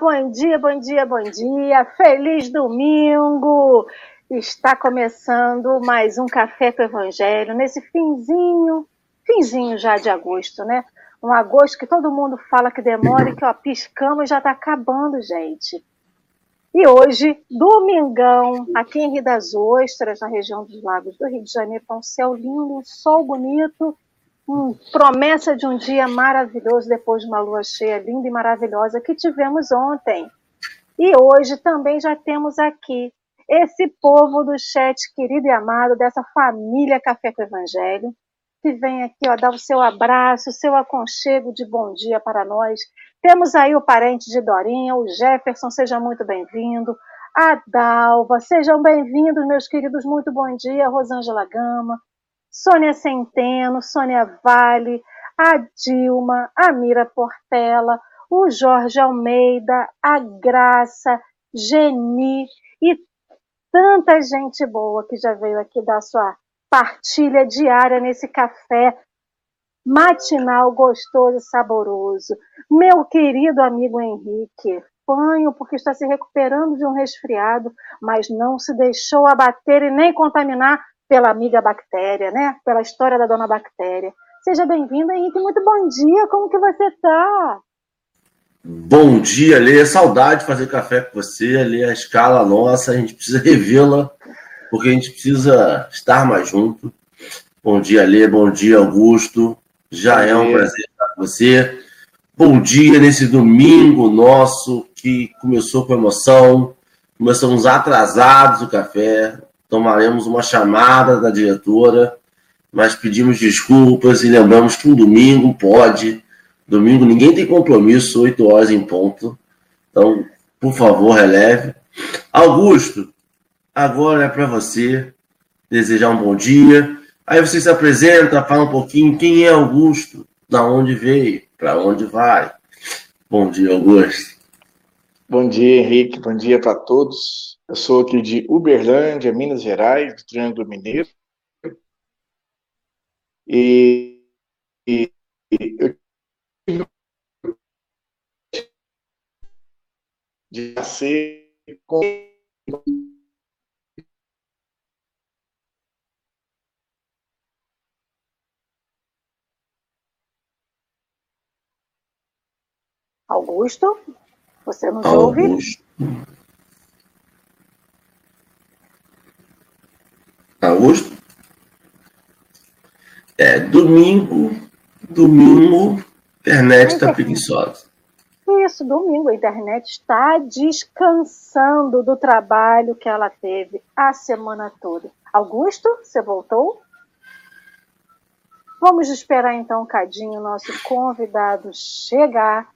Bom dia, bom dia, bom dia. Feliz domingo. Está começando mais um Café com o Evangelho nesse finzinho, finzinho já de agosto, né? Um agosto que todo mundo fala que demora e que ó, piscamos e já está acabando, gente. E hoje, domingão, aqui em Rio das Ostras, na região dos Lagos do Rio de Janeiro, com um céu lindo, um sol bonito, um, promessa de um dia maravilhoso depois de uma lua cheia linda e maravilhosa que tivemos ontem. E hoje também já temos aqui esse povo do chat querido e amado, dessa família Café com Evangelho, que vem aqui ó, dar o seu abraço, o seu aconchego de bom dia para nós. Temos aí o parente de Dorinha, o Jefferson, seja muito bem-vindo. A Dalva, sejam bem-vindos, meus queridos, muito bom dia. Rosângela Gama, Sônia Centeno, Sônia Vale, a Dilma, a Mira Portela, o Jorge Almeida, a Graça, Geni e tanta gente boa que já veio aqui dar sua partilha diária nesse café matinal gostoso e saboroso. Meu querido amigo Henrique, fanho porque está se recuperando de um resfriado, mas não se deixou abater e nem contaminar pela amiga bactéria, né? Pela história da dona bactéria. Seja bem-vindo, Henrique. Muito bom dia. Como que você está? Bom dia, Lê. Saudade de fazer café com você. Lê a escala nossa. A gente precisa revê-la porque a gente precisa estar mais junto. Bom dia, Lê. Bom dia, Augusto. Já é um prazer estar com você. Bom dia nesse domingo nosso que começou com emoção. Começamos atrasados o café. Tomaremos uma chamada da diretora, mas pedimos desculpas e lembramos que um domingo pode. Domingo ninguém tem compromisso, 8 horas em ponto. Então, por favor, releve. Augusto, agora é para você desejar um bom dia. Aí você se apresenta, fala um pouquinho quem é Augusto, da onde veio, para onde vai. Bom dia, Augusto. Bom dia, Henrique. Bom dia para todos. Eu sou aqui de Uberlândia, Minas Gerais, do Triângulo Mineiro. E, e, e eu tive de nascer com Augusto, você nos Augusto. ouve? Augusto? É, domingo, domingo, internet está preguiçosa. Isso, domingo, a internet está descansando do trabalho que ela teve a semana toda. Augusto, você voltou? Vamos esperar então um cadinho o nosso convidado chegar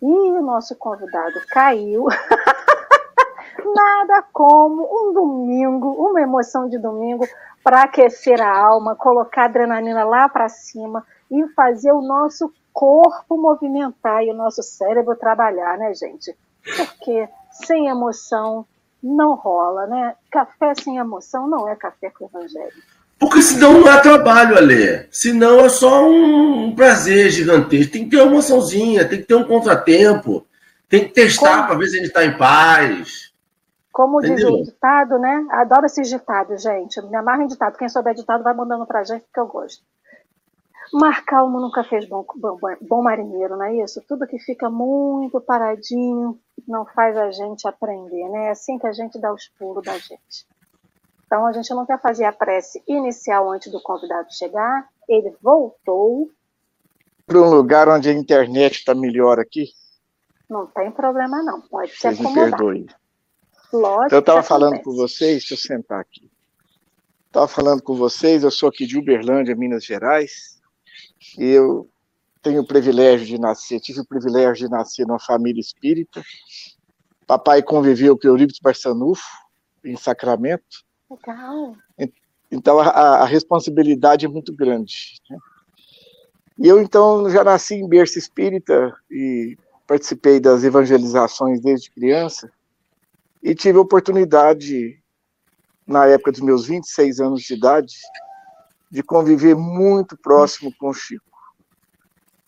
e o nosso convidado caiu. Nada como um domingo, uma emoção de domingo para aquecer a alma, colocar a adrenalina lá para cima e fazer o nosso corpo movimentar e o nosso cérebro trabalhar, né, gente? Porque sem emoção não rola, né? Café sem emoção não é café com evangelho. Porque senão não é trabalho, Alê. Senão é só um prazer gigantesco. Tem que ter uma emoçãozinha, tem que ter um contratempo. Tem que testar para ver se a gente está em paz. Como Entendeu? diz o ditado, né? Adoro esses ditados, gente. Me amarra em ditado. Quem souber ditado vai mandando pra gente, que eu gosto. Mar calmo nunca fez bom, bom, bom marinheiro, não é isso? Tudo que fica muito paradinho não faz a gente aprender, né? É assim que a gente dá os pulos da gente. Então a gente não quer fazer a prece inicial antes do convidado chegar. Ele voltou. Para um lugar onde a internet está melhor aqui? Não tem problema não, pode Vocês se acomodar. Me perdoem. Lógico então, eu estava falando com vocês, deixa eu sentar aqui. Estava falando com vocês, eu sou aqui de Uberlândia, Minas Gerais, e eu tenho o privilégio de nascer, tive o privilégio de nascer numa família espírita. Papai conviveu com Eurípides Barçanufo, em Sacramento, Legal. Então a, a responsabilidade é muito grande. Né? E eu então já nasci em berço espírita e participei das evangelizações desde criança e tive a oportunidade, na época dos meus 26 anos de idade, de conviver muito próximo com o Chico.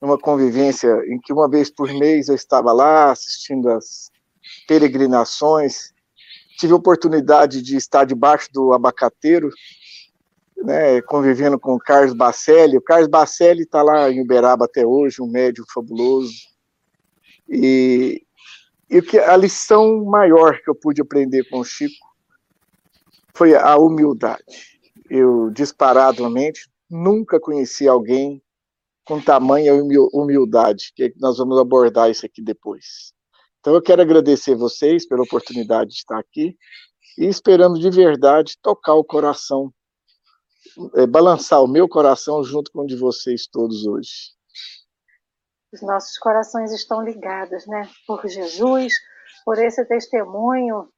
numa convivência em que uma vez por mês eu estava lá assistindo as peregrinações, tive a oportunidade de estar debaixo do abacateiro, né, convivendo com o Carlos Bacelli. O Carlos Bacelli está lá em Uberaba até hoje, um médium fabuloso. E, e que a lição maior que eu pude aprender com o Chico foi a humildade. Eu disparadamente nunca conheci alguém com tamanha humildade, que nós vamos abordar isso aqui depois. Então eu quero agradecer vocês pela oportunidade de estar aqui e esperando de verdade tocar o coração, é, balançar o meu coração junto com o de vocês todos hoje. Os nossos corações estão ligados, né? Por Jesus, por esse testemunho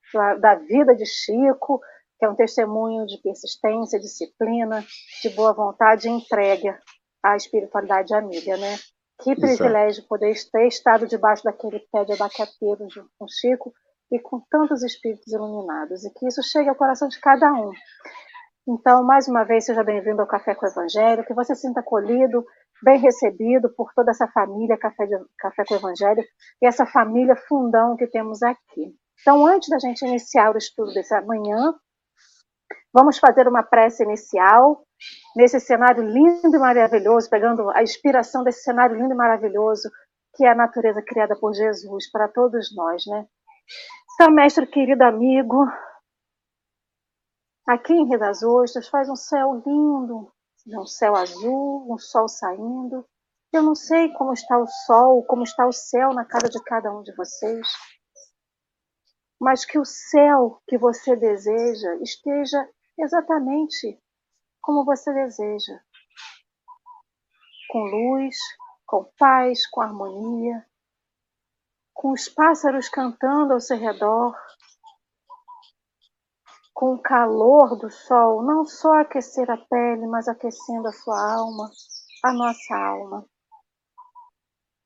da vida de Chico, que é um testemunho de persistência, disciplina, de boa vontade e entrega à espiritualidade amiga, né? Que privilégio Exato. poder ter estado debaixo daquele pé de abacateiro junto com Chico e com tantos espíritos iluminados, e que isso chegue ao coração de cada um. Então, mais uma vez, seja bem-vindo ao Café com o Evangelho, que você sinta acolhido, bem recebido por toda essa família Café, de, Café com Evangelho e essa família fundão que temos aqui. Então, antes da gente iniciar o estudo dessa manhã, vamos fazer uma prece inicial nesse cenário lindo e maravilhoso, pegando a inspiração desse cenário lindo e maravilhoso que é a natureza criada por Jesus para todos nós, né? Então, mestre querido amigo, aqui em Rio das Ostras faz um céu lindo, um céu azul, um sol saindo. Eu não sei como está o sol, como está o céu na casa de cada um de vocês, mas que o céu que você deseja esteja exatamente como você deseja. Com luz, com paz, com harmonia, com os pássaros cantando ao seu redor, com o calor do sol, não só aquecer a pele, mas aquecendo a sua alma, a nossa alma.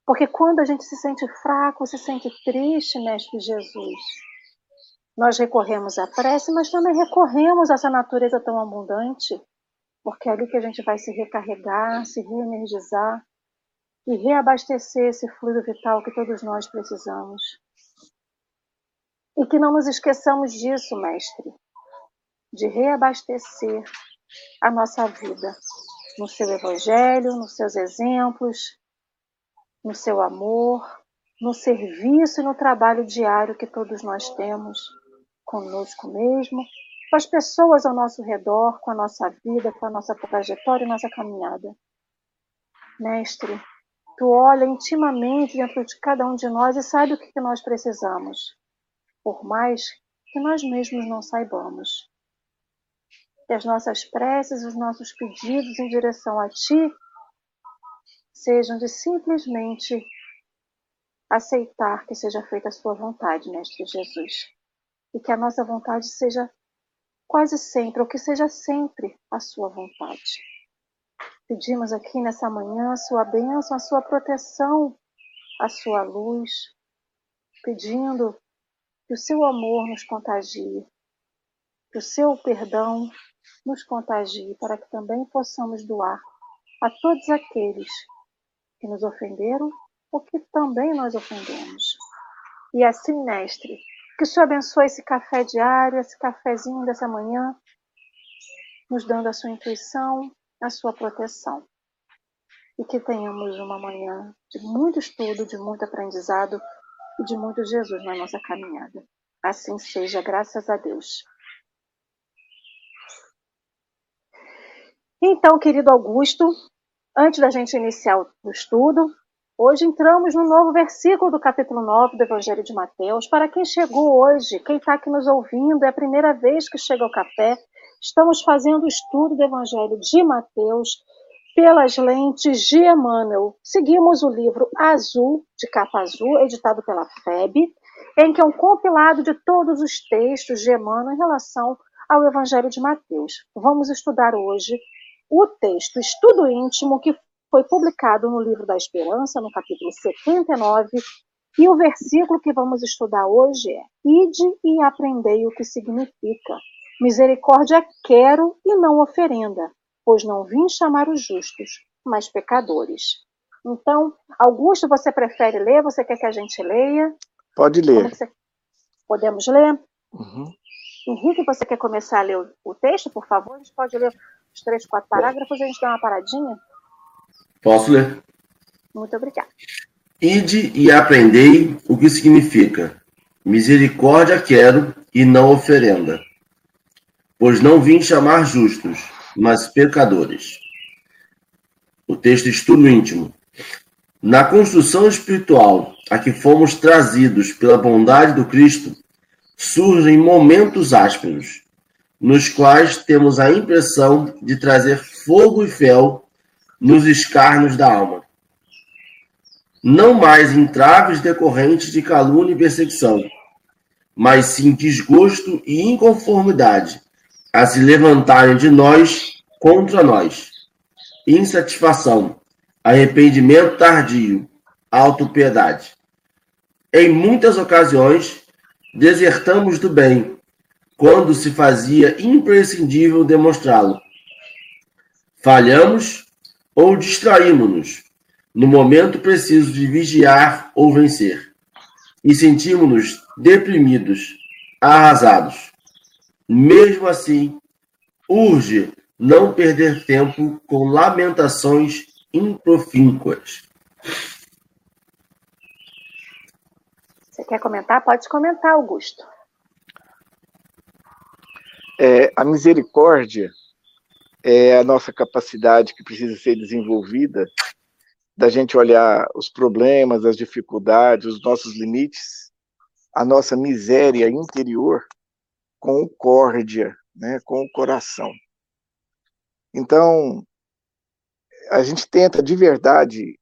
Porque quando a gente se sente fraco, se sente triste, Mestre Jesus, nós recorremos à prece, mas também recorremos a essa natureza tão abundante porque é ali que a gente vai se recarregar, se reenergizar e reabastecer esse fluido vital que todos nós precisamos. E que não nos esqueçamos disso, mestre, de reabastecer a nossa vida no seu evangelho, nos seus exemplos, no seu amor, no serviço e no trabalho diário que todos nós temos conosco mesmo com as pessoas ao nosso redor, com a nossa vida, com a nossa trajetória e nossa caminhada. Mestre, tu olha intimamente dentro de cada um de nós e sabe o que nós precisamos, por mais que nós mesmos não saibamos. Que as nossas preces, os nossos pedidos em direção a Ti sejam de simplesmente aceitar que seja feita a Sua vontade, Mestre Jesus. E que a nossa vontade seja quase sempre, ou que seja sempre a sua vontade. Pedimos aqui nessa manhã a sua bênção, a sua proteção, a sua luz, pedindo que o seu amor nos contagie, que o seu perdão nos contagie, para que também possamos doar a todos aqueles que nos ofenderam ou que também nós ofendemos. E assim, mestre, que o Senhor abençoe esse café diário, esse cafezinho dessa manhã, nos dando a sua intuição, a sua proteção. E que tenhamos uma manhã de muito estudo, de muito aprendizado e de muito Jesus na nossa caminhada. Assim seja, graças a Deus. Então, querido Augusto, antes da gente iniciar o estudo, Hoje entramos no novo versículo do capítulo 9 do Evangelho de Mateus. Para quem chegou hoje, quem está aqui nos ouvindo, é a primeira vez que chega ao café, estamos fazendo o estudo do Evangelho de Mateus pelas lentes de Emmanuel. Seguimos o livro Azul, de capa azul, editado pela FEB, em que é um compilado de todos os textos de Emmanuel em relação ao Evangelho de Mateus. Vamos estudar hoje o texto Estudo Íntimo, que foi publicado no Livro da Esperança, no capítulo 79, e o versículo que vamos estudar hoje é: Ide e aprendei o que significa. Misericórdia quero e não oferenda, pois não vim chamar os justos, mas pecadores. Então, Augusto, você prefere ler? Você quer que a gente leia? Pode ler. Você... Podemos ler? Uhum. Henrique, você quer começar a ler o, o, texto, por favor? A gente pode ler os três, quatro parágrafos a gente dá uma paradinha? Posso ler? Muito obrigada. Ide e aprendei o que significa misericórdia quero e não oferenda, pois não vim chamar justos, mas pecadores. O texto estudo íntimo. Na construção espiritual a que fomos trazidos pela bondade do Cristo, surgem momentos ásperos, nos quais temos a impressão de trazer fogo e fel nos escarnos da alma. Não mais entraves decorrentes de calúnia e perseguição, mas sim desgosto e inconformidade a se levantarem de nós contra nós. Insatisfação, arrependimento tardio, autopiedade. Em muitas ocasiões, desertamos do bem, quando se fazia imprescindível demonstrá-lo. Falhamos ou distraímos-nos no momento preciso de vigiar ou vencer, e sentimos-nos deprimidos, arrasados. Mesmo assim, urge não perder tempo com lamentações improfínquas. Você quer comentar? Pode comentar, Augusto. É, a misericórdia é a nossa capacidade que precisa ser desenvolvida da gente olhar os problemas, as dificuldades, os nossos limites, a nossa miséria interior com córdia, né, com o coração. Então, a gente tenta de verdade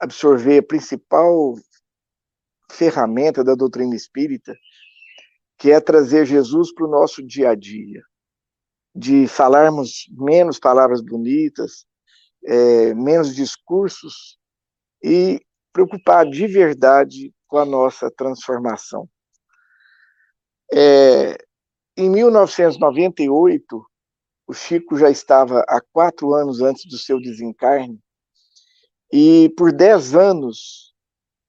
absorver a principal ferramenta da doutrina espírita, que é trazer Jesus para o nosso dia a dia, de falarmos menos palavras bonitas, é, menos discursos e preocupar de verdade com a nossa transformação. É, em 1998, o Chico já estava há quatro anos antes do seu desencarne, e por dez anos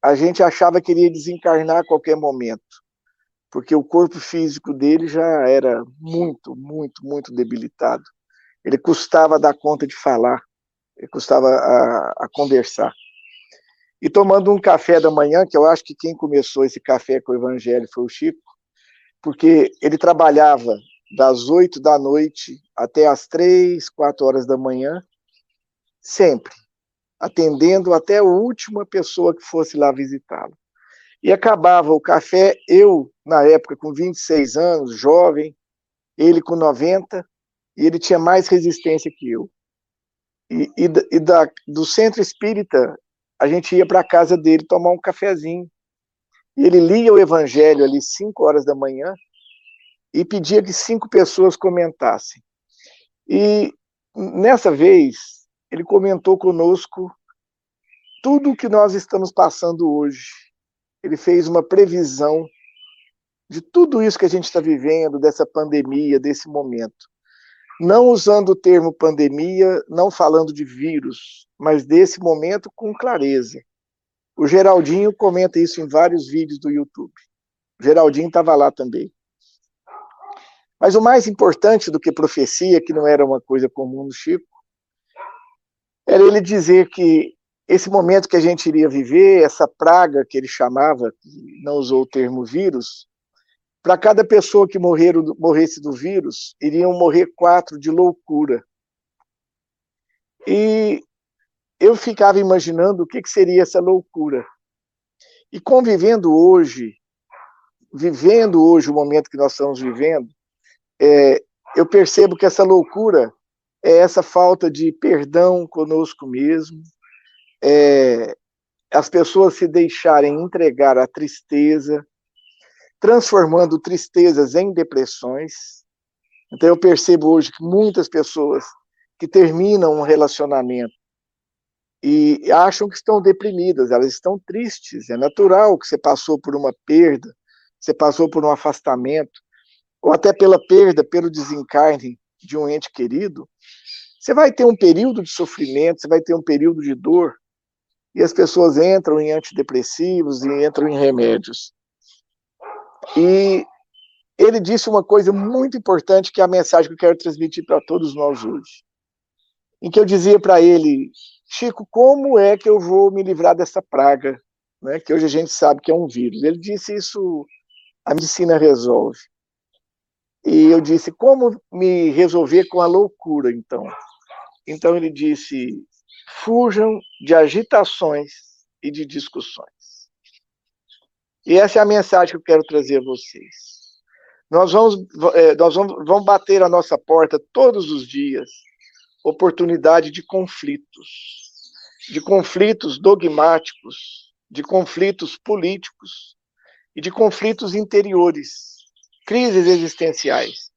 a gente achava que ele ia desencarnar a qualquer momento, porque o corpo físico dele já era muito, muito, muito debilitado. Ele custava dar conta de falar, ele custava a, a conversar. E tomando um café da manhã, que eu acho que quem começou esse café com o Evangelho foi o Chico, porque ele trabalhava das oito da noite até as três, quatro horas da manhã, sempre atendendo até a última pessoa que fosse lá visitá-lo. E acabava o café, eu, na época, com 26 anos, jovem, ele com 90, e ele tinha mais resistência que eu. E, e, e da, do centro espírita, a gente ia para a casa dele tomar um cafezinho. E ele lia o evangelho ali 5 horas da manhã e pedia que cinco pessoas comentassem. E nessa vez, ele comentou conosco tudo o que nós estamos passando hoje. Ele fez uma previsão de tudo isso que a gente está vivendo, dessa pandemia, desse momento. Não usando o termo pandemia, não falando de vírus, mas desse momento com clareza. O Geraldinho comenta isso em vários vídeos do YouTube. O Geraldinho estava lá também. Mas o mais importante do que profecia, que não era uma coisa comum no Chico, era ele dizer que esse momento que a gente iria viver, essa praga que ele chamava, não usou o termo vírus, para cada pessoa que morresse do vírus, iriam morrer quatro de loucura. E eu ficava imaginando o que, que seria essa loucura. E convivendo hoje, vivendo hoje o momento que nós estamos vivendo, é, eu percebo que essa loucura é essa falta de perdão conosco mesmo, é as pessoas se deixarem entregar à tristeza, transformando tristezas em depressões. Então eu percebo hoje que muitas pessoas que terminam um relacionamento e acham que estão deprimidas, elas estão tristes. É natural que você passou por uma perda, você passou por um afastamento, ou até pela perda, pelo desencarne de um ente querido, você vai ter um período de sofrimento, você vai ter um período de dor, e as pessoas entram em antidepressivos e entram em remédios. E ele disse uma coisa muito importante, que é a mensagem que eu quero transmitir para todos nós hoje. Em que eu dizia para ele, Chico, como é que eu vou me livrar dessa praga, né, que hoje a gente sabe que é um vírus? Ele disse isso, a medicina resolve. E eu disse, como me resolver com a loucura, então? Então ele disse, fujam de agitações e de discussões. E essa é a mensagem que eu quero trazer a vocês. Nós vamos, é, nós vamos, vamos bater a nossa porta todos os dias oportunidade de conflitos, de conflitos dogmáticos, de conflitos políticos e de conflitos interiores, crises existenciais.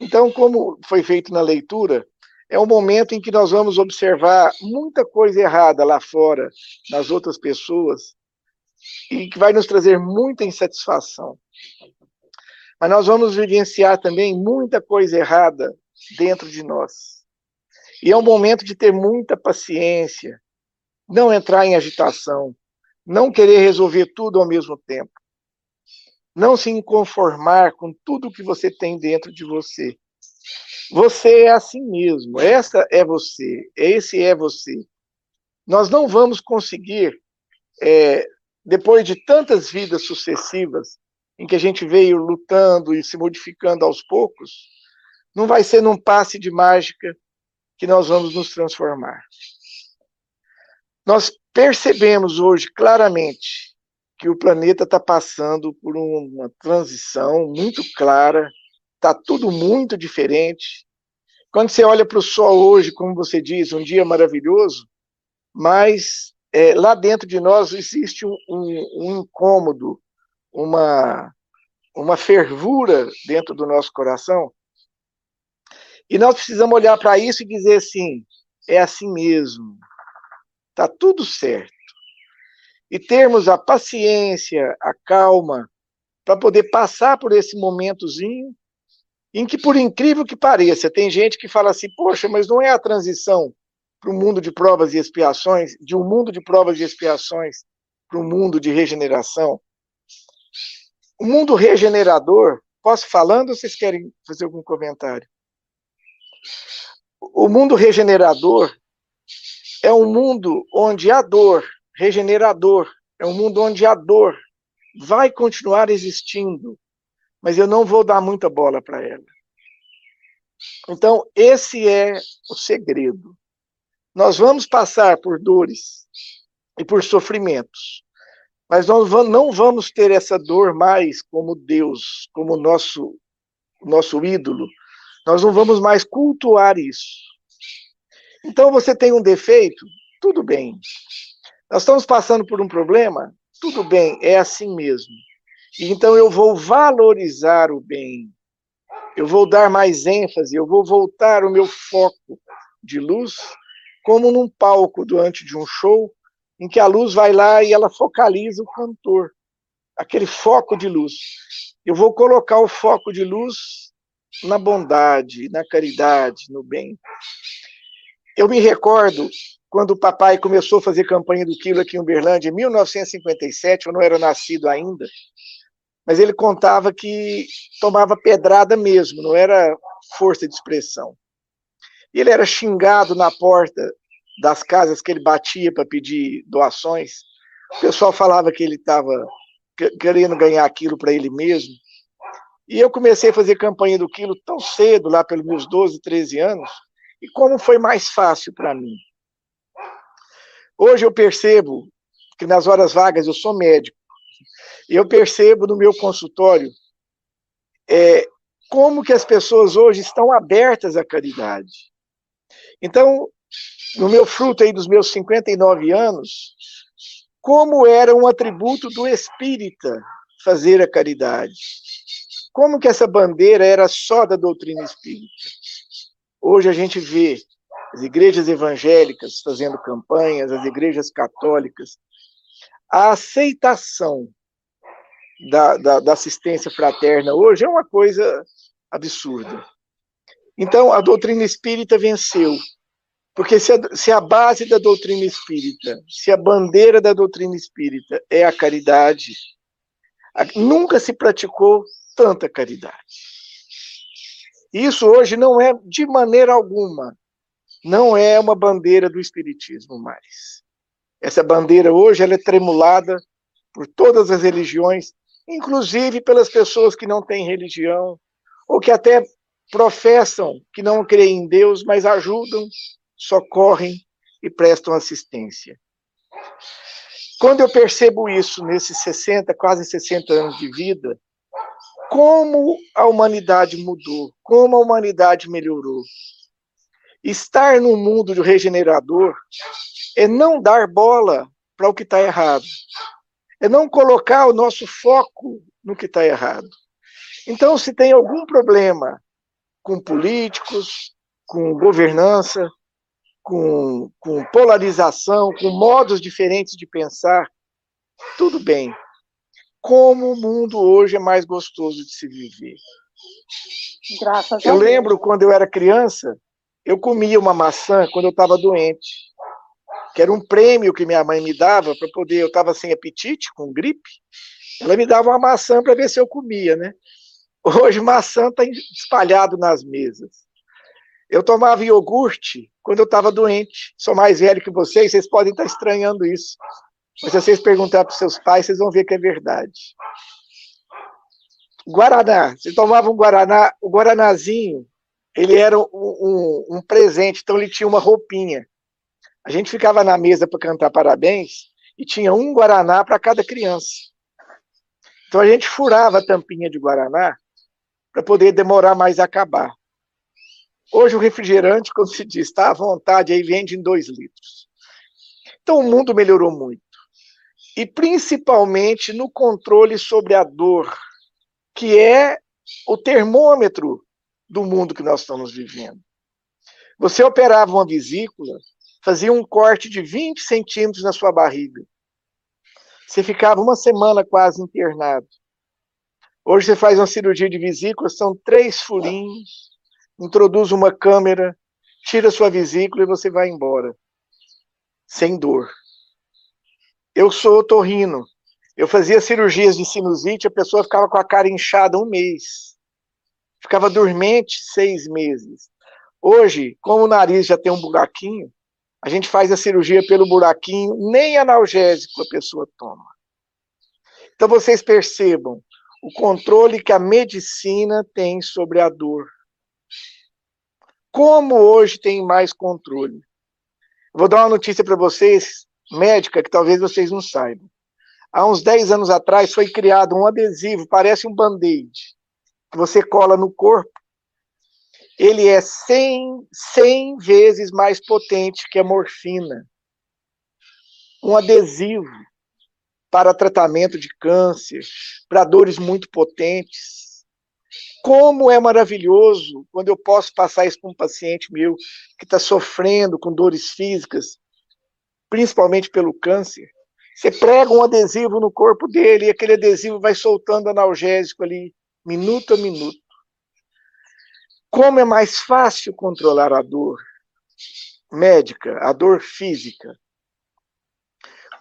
Então, como foi feito na leitura, é um momento em que nós vamos observar muita coisa errada lá fora, nas outras pessoas, e que vai nos trazer muita insatisfação. Mas nós vamos vivenciar também muita coisa errada dentro de nós. E é um momento de ter muita paciência, não entrar em agitação, não querer resolver tudo ao mesmo tempo, não se conformar com tudo que você tem dentro de você. Você é assim mesmo, essa é você, esse é você. Nós não vamos conseguir, é, depois de tantas vidas sucessivas, em que a gente veio lutando e se modificando aos poucos, não vai ser num passe de mágica que nós vamos nos transformar. Nós percebemos hoje claramente que o planeta está passando por uma transição muito clara está tudo muito diferente. Quando você olha para o sol hoje, como você diz, um dia maravilhoso, mas é, lá dentro de nós existe um, um, um incômodo, uma, uma fervura dentro do nosso coração. E nós precisamos olhar para isso e dizer assim: é assim mesmo, está tudo certo. E termos a paciência, a calma, para poder passar por esse momentozinho em que, por incrível que pareça, tem gente que fala assim, poxa, mas não é a transição para o mundo de provas e expiações, de um mundo de provas e expiações para um mundo de regeneração. O mundo regenerador, posso falando ou vocês querem fazer algum comentário? O mundo regenerador é um mundo onde a dor, regenerador, é um mundo onde a dor vai continuar existindo, mas eu não vou dar muita bola para ela. Então, esse é o segredo. Nós vamos passar por dores e por sofrimentos, mas nós não vamos ter essa dor mais como Deus, como nosso nosso ídolo. Nós não vamos mais cultuar isso. Então, você tem um defeito, tudo bem. Nós estamos passando por um problema, tudo bem, é assim mesmo. Então eu vou valorizar o bem, eu vou dar mais ênfase, eu vou voltar o meu foco de luz, como num palco diante de um show, em que a luz vai lá e ela focaliza o cantor, aquele foco de luz. Eu vou colocar o foco de luz na bondade, na caridade, no bem. Eu me recordo quando o papai começou a fazer campanha do quilo aqui em Uberlândia, em 1957, eu não era nascido ainda, mas ele contava que tomava pedrada mesmo, não era força de expressão. Ele era xingado na porta das casas que ele batia para pedir doações. O pessoal falava que ele estava querendo ganhar aquilo para ele mesmo. E eu comecei a fazer campanha do quilo tão cedo, lá pelos meus 12, 13 anos, e como foi mais fácil para mim. Hoje eu percebo que nas horas vagas eu sou médico eu percebo no meu consultório é, como que as pessoas hoje estão abertas à caridade. Então, no meu fruto aí dos meus 59 anos, como era um atributo do espírita fazer a caridade. Como que essa bandeira era só da doutrina espírita. Hoje a gente vê as igrejas evangélicas fazendo campanhas, as igrejas católicas, a aceitação da, da, da assistência fraterna hoje é uma coisa absurda. Então, a doutrina espírita venceu. Porque se a, se a base da doutrina espírita, se a bandeira da doutrina espírita é a caridade, a, nunca se praticou tanta caridade. Isso hoje não é, de maneira alguma, não é uma bandeira do espiritismo mais. Essa bandeira hoje ela é tremulada por todas as religiões, inclusive pelas pessoas que não têm religião, ou que até professam que não creem em Deus, mas ajudam, socorrem e prestam assistência. Quando eu percebo isso nesses 60, quase 60 anos de vida, como a humanidade mudou, como a humanidade melhorou. Estar num mundo de regenerador é não dar bola para o que está errado, é não colocar o nosso foco no que está errado. Então, se tem algum problema com políticos, com governança, com, com polarização, com modos diferentes de pensar, tudo bem. Como o mundo hoje é mais gostoso de se viver. Graças eu lembro quando eu era criança, eu comia uma maçã quando eu estava doente, que era um prêmio que minha mãe me dava para poder. Eu estava sem apetite, com gripe, ela me dava uma maçã para ver se eu comia, né? Hoje maçã está espalhado nas mesas. Eu tomava iogurte quando eu estava doente. Sou mais velho que vocês, vocês podem estar estranhando isso. Mas se vocês perguntar para seus pais, vocês vão ver que é verdade. Guaraná. Vocês tomavam um Guaraná, o Guaranazinho, ele era um, um, um presente, então ele tinha uma roupinha. A gente ficava na mesa para cantar parabéns e tinha um Guaraná para cada criança. Então a gente furava a tampinha de Guaraná para poder demorar mais a acabar. Hoje o refrigerante, como se diz, está à vontade, aí vende em dois litros. Então o mundo melhorou muito. E principalmente no controle sobre a dor, que é o termômetro do mundo que nós estamos vivendo. Você operava uma vesícula, fazia um corte de 20 centímetros na sua barriga. Você ficava uma semana quase internado. Hoje você faz uma cirurgia de vesícula, são três furinhos, introduz uma câmera, tira sua vesícula e você vai embora. Sem dor. Eu sou otorrino. Eu fazia cirurgias de sinusite, a pessoa ficava com a cara inchada um mês. Ficava dormente seis meses. Hoje, como o nariz já tem um buraquinho, a gente faz a cirurgia pelo buraquinho, nem analgésico a pessoa toma. Então vocês percebam, o controle que a medicina tem sobre a dor. Como hoje tem mais controle? Vou dar uma notícia para vocês, médica, que talvez vocês não saibam. Há uns 10 anos atrás foi criado um adesivo, parece um band-aid, que você cola no corpo. Ele é 100, 100 vezes mais potente que a morfina. Um adesivo para tratamento de câncer, para dores muito potentes. Como é maravilhoso quando eu posso passar isso para um paciente meu que está sofrendo com dores físicas, principalmente pelo câncer. Você prega um adesivo no corpo dele e aquele adesivo vai soltando analgésico ali, minuto a minuto. Como é mais fácil controlar a dor médica, a dor física,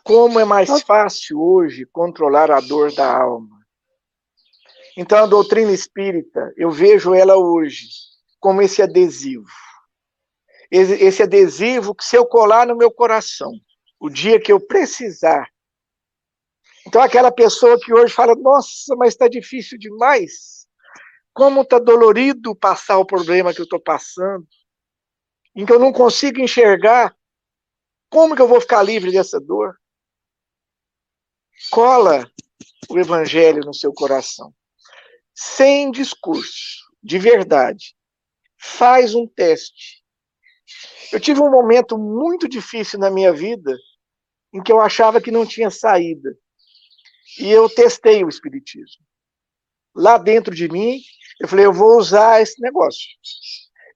como é mais fácil hoje controlar a dor da alma. Então, a doutrina espírita, eu vejo ela hoje como esse adesivo. Esse adesivo que, se eu colar no meu coração, o dia que eu precisar. Então, aquela pessoa que hoje fala: Nossa, mas está difícil demais. Como está dolorido passar o problema que eu estou passando. Em que eu não consigo enxergar. Como que eu vou ficar livre dessa dor? cola o evangelho no seu coração. Sem discurso, de verdade. Faz um teste. Eu tive um momento muito difícil na minha vida em que eu achava que não tinha saída. E eu testei o espiritismo. Lá dentro de mim, eu falei, eu vou usar esse negócio.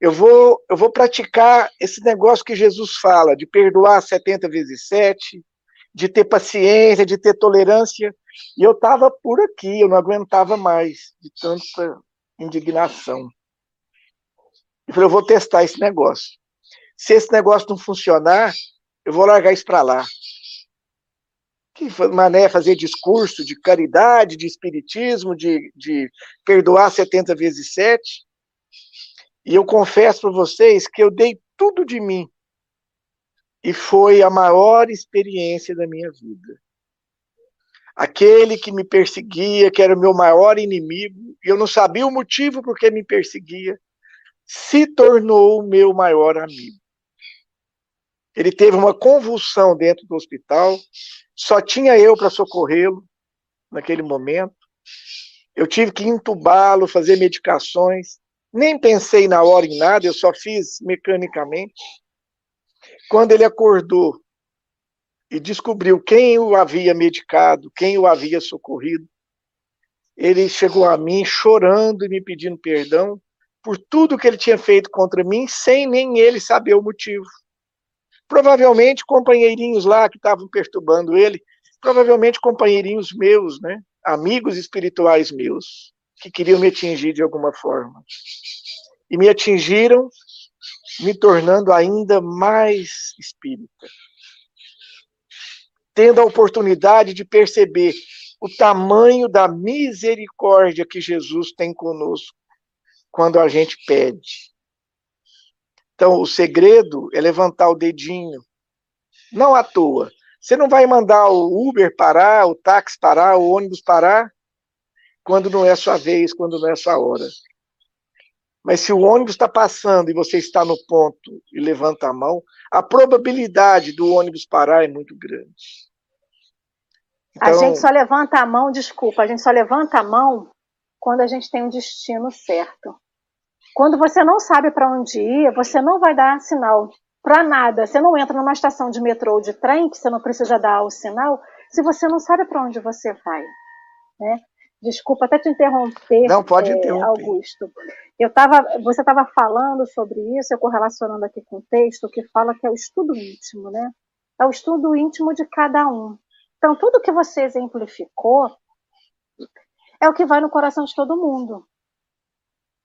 Eu vou, eu vou praticar esse negócio que Jesus fala, de perdoar 70 vezes 7, de ter paciência, de ter tolerância. E eu estava por aqui, eu não aguentava mais de tanta indignação. Eu falei, eu vou testar esse negócio. Se esse negócio não funcionar, eu vou largar isso para lá. Que mané fazer discurso de caridade, de espiritismo, de, de perdoar 70 vezes 7. E eu confesso para vocês que eu dei tudo de mim. E foi a maior experiência da minha vida. Aquele que me perseguia, que era o meu maior inimigo, e eu não sabia o motivo por que me perseguia, se tornou o meu maior amigo. Ele teve uma convulsão dentro do hospital, só tinha eu para socorrê-lo naquele momento. Eu tive que entubá-lo, fazer medicações. Nem pensei na hora em nada, eu só fiz mecanicamente. Quando ele acordou e descobriu quem o havia medicado, quem o havia socorrido, ele chegou a mim chorando e me pedindo perdão por tudo que ele tinha feito contra mim, sem nem ele saber o motivo. Provavelmente companheirinhos lá que estavam perturbando ele, provavelmente companheirinhos meus, né? Amigos espirituais meus, que queriam me atingir de alguma forma. E me atingiram, me tornando ainda mais espírita. Tendo a oportunidade de perceber o tamanho da misericórdia que Jesus tem conosco quando a gente pede. Então, o segredo é levantar o dedinho. Não à toa. Você não vai mandar o Uber parar, o táxi parar, o ônibus parar, quando não é sua vez, quando não é sua hora. Mas se o ônibus está passando e você está no ponto e levanta a mão, a probabilidade do ônibus parar é muito grande. Então... A gente só levanta a mão, desculpa, a gente só levanta a mão quando a gente tem um destino certo. Quando você não sabe para onde ir, você não vai dar sinal para nada. Você não entra numa estação de metrô ou de trem, que você não precisa dar o sinal, se você não sabe para onde você vai. Né? Desculpa até te interromper, não, pode é, interromper. Augusto. Eu tava, você estava falando sobre isso, eu correlacionando aqui com o texto que fala que é o estudo íntimo, né? É o estudo íntimo de cada um. Então, tudo que você exemplificou é o que vai no coração de todo mundo.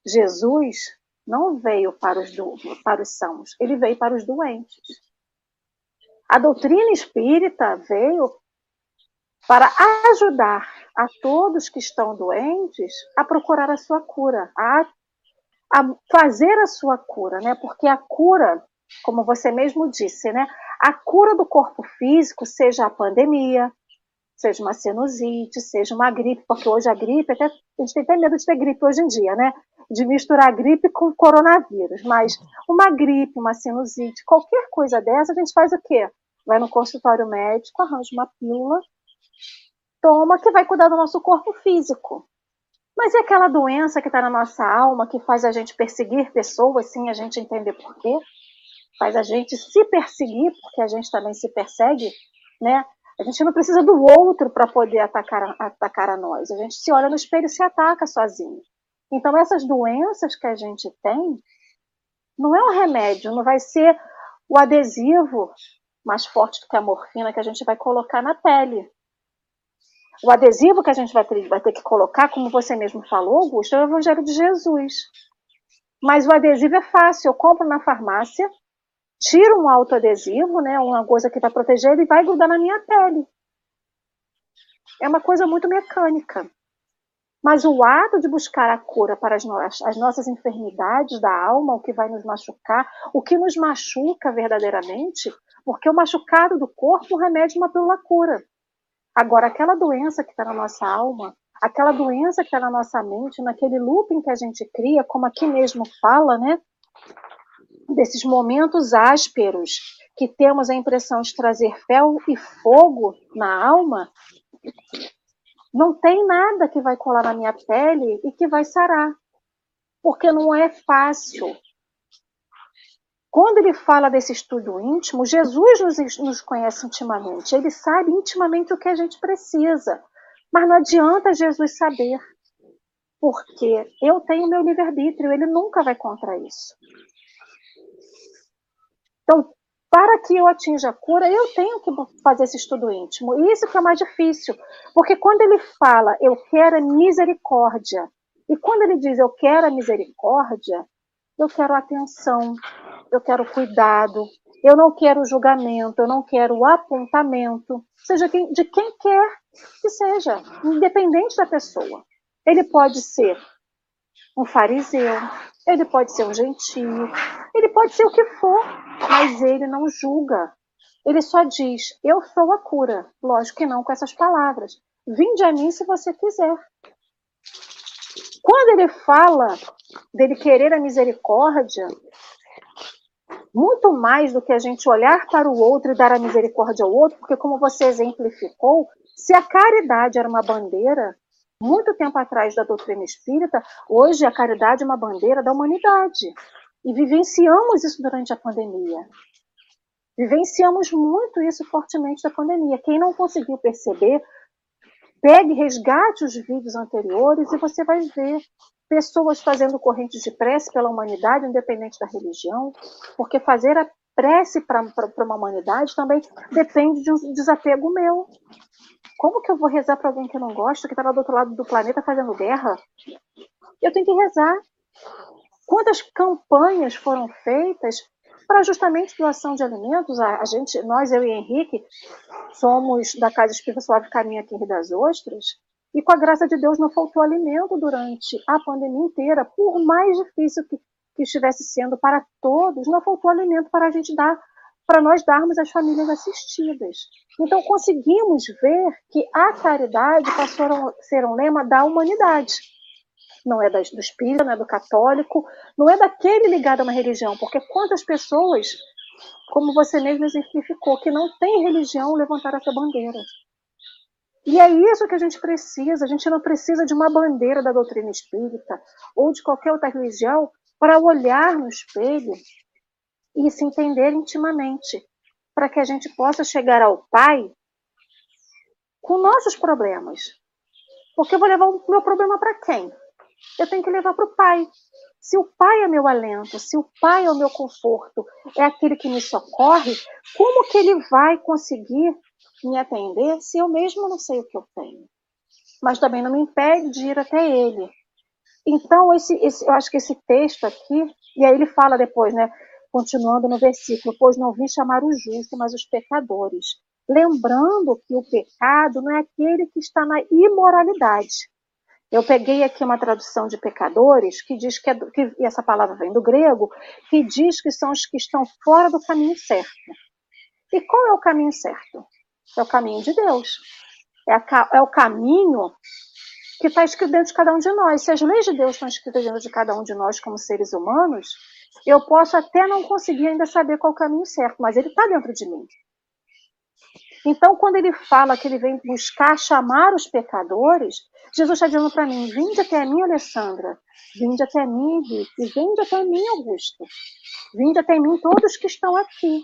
Jesus não veio para os, do, para os sãos, ele veio para os doentes. A doutrina espírita veio para ajudar a todos que estão doentes a procurar a sua cura, a, a fazer a sua cura, né? Porque a cura, como você mesmo disse, né? A cura do corpo físico, seja a pandemia, seja uma sinusite, seja uma gripe, porque hoje a gripe, até, a gente tem até medo de ter gripe hoje em dia, né? De misturar gripe com coronavírus. Mas uma gripe, uma sinusite, qualquer coisa dessa, a gente faz o quê? Vai no consultório médico, arranja uma pílula, toma, que vai cuidar do nosso corpo físico. Mas e aquela doença que está na nossa alma, que faz a gente perseguir pessoas sem a gente entender por quê? Faz a gente se perseguir, porque a gente também se persegue, né? A gente não precisa do outro para poder atacar, atacar a nós. A gente se olha no espelho e se ataca sozinho. Então, essas doenças que a gente tem, não é um remédio, não vai ser o adesivo mais forte do que a morfina que a gente vai colocar na pele. O adesivo que a gente vai ter, vai ter que colocar, como você mesmo falou, Augusto, é o Evangelho de Jesus. Mas o adesivo é fácil, eu compro na farmácia, tiro um autoadesivo, né, uma coisa que vai proteger ele e vai grudar na minha pele. É uma coisa muito mecânica. Mas o ato de buscar a cura para as, no as nossas enfermidades da alma, o que vai nos machucar, o que nos machuca verdadeiramente, porque o machucado do corpo, o remédio uma pílula cura. Agora, aquela doença que está na nossa alma, aquela doença que está na nossa mente, naquele looping que a gente cria, como aqui mesmo fala, né? desses momentos ásperos que temos a impressão de trazer fel e fogo na alma, não tem nada que vai colar na minha pele e que vai sarar, porque não é fácil. Quando ele fala desse estudo íntimo, Jesus nos, nos conhece intimamente, ele sabe intimamente o que a gente precisa, mas não adianta Jesus saber, porque eu tenho meu livre-arbítrio, ele nunca vai contra isso. Então, para que eu atinja a cura, eu tenho que fazer esse estudo íntimo. E isso que é mais difícil. Porque quando ele fala, eu quero a misericórdia, e quando ele diz, eu quero a misericórdia, eu quero atenção, eu quero cuidado, eu não quero julgamento, eu não quero apontamento, seja de quem quer que seja, independente da pessoa. Ele pode ser um fariseu, ele pode ser um gentio, ele pode ser o que for, mas ele não julga. Ele só diz: Eu sou a cura. Lógico que não com essas palavras. Vinde a mim se você quiser. Quando ele fala dele querer a misericórdia, muito mais do que a gente olhar para o outro e dar a misericórdia ao outro, porque como você exemplificou, se a caridade era uma bandeira, muito tempo atrás da doutrina espírita, hoje a caridade é uma bandeira da humanidade. E vivenciamos isso durante a pandemia. Vivenciamos muito isso fortemente da pandemia. Quem não conseguiu perceber, pegue, resgate os vídeos anteriores e você vai ver pessoas fazendo correntes de prece pela humanidade, independente da religião, porque fazer a prece para uma humanidade também depende de um desapego meu. Como que eu vou rezar para alguém que eu não gosto, que está lá do outro lado do planeta fazendo guerra? Eu tenho que rezar. Quantas campanhas foram feitas para justamente doação de alimentos? A, gente, nós, eu e Henrique, somos da Casa Espírita Suave Caminho aqui em Rio das Ostras, e com a graça de Deus não faltou alimento durante a pandemia inteira, por mais difícil que, que estivesse sendo para todos, não faltou alimento para a gente dar, para nós darmos às famílias assistidas. Então conseguimos ver que a caridade passou a ser um lema da humanidade. Não é do espírita, não é do católico, não é daquele ligado a uma religião, porque quantas pessoas, como você mesmo exemplificou, que não tem religião, levantaram essa bandeira. E é isso que a gente precisa. A gente não precisa de uma bandeira da doutrina espírita ou de qualquer outra religião para olhar no espelho e se entender intimamente, para que a gente possa chegar ao Pai com nossos problemas. Porque eu vou levar o meu problema para quem? Eu tenho que levar para o Pai. Se o Pai é meu alento, se o Pai é o meu conforto, é aquele que me socorre, como que ele vai conseguir me atender se eu mesmo não sei o que eu tenho. Mas também não me impede de ir até ele. Então, esse, esse, eu acho que esse texto aqui, e aí ele fala depois, né, continuando no versículo, pois não vim chamar o justo, mas os pecadores. Lembrando que o pecado não é aquele que está na imoralidade. Eu peguei aqui uma tradução de pecadores que diz que, é, que e essa palavra vem do grego, que diz que são os que estão fora do caminho certo. E qual é o caminho certo? É o caminho de Deus. É, a, é o caminho que está escrito dentro de cada um de nós. Se as leis de Deus estão escritas dentro de cada um de nós como seres humanos, eu posso até não conseguir ainda saber qual é o caminho certo, mas ele está dentro de mim. Então, quando ele fala que ele vem buscar chamar os pecadores, Jesus está dizendo para mim: vinde até mim, Alessandra, vinde até mim, Henrique, vinde até mim, Augusto, vinde até mim todos que estão aqui.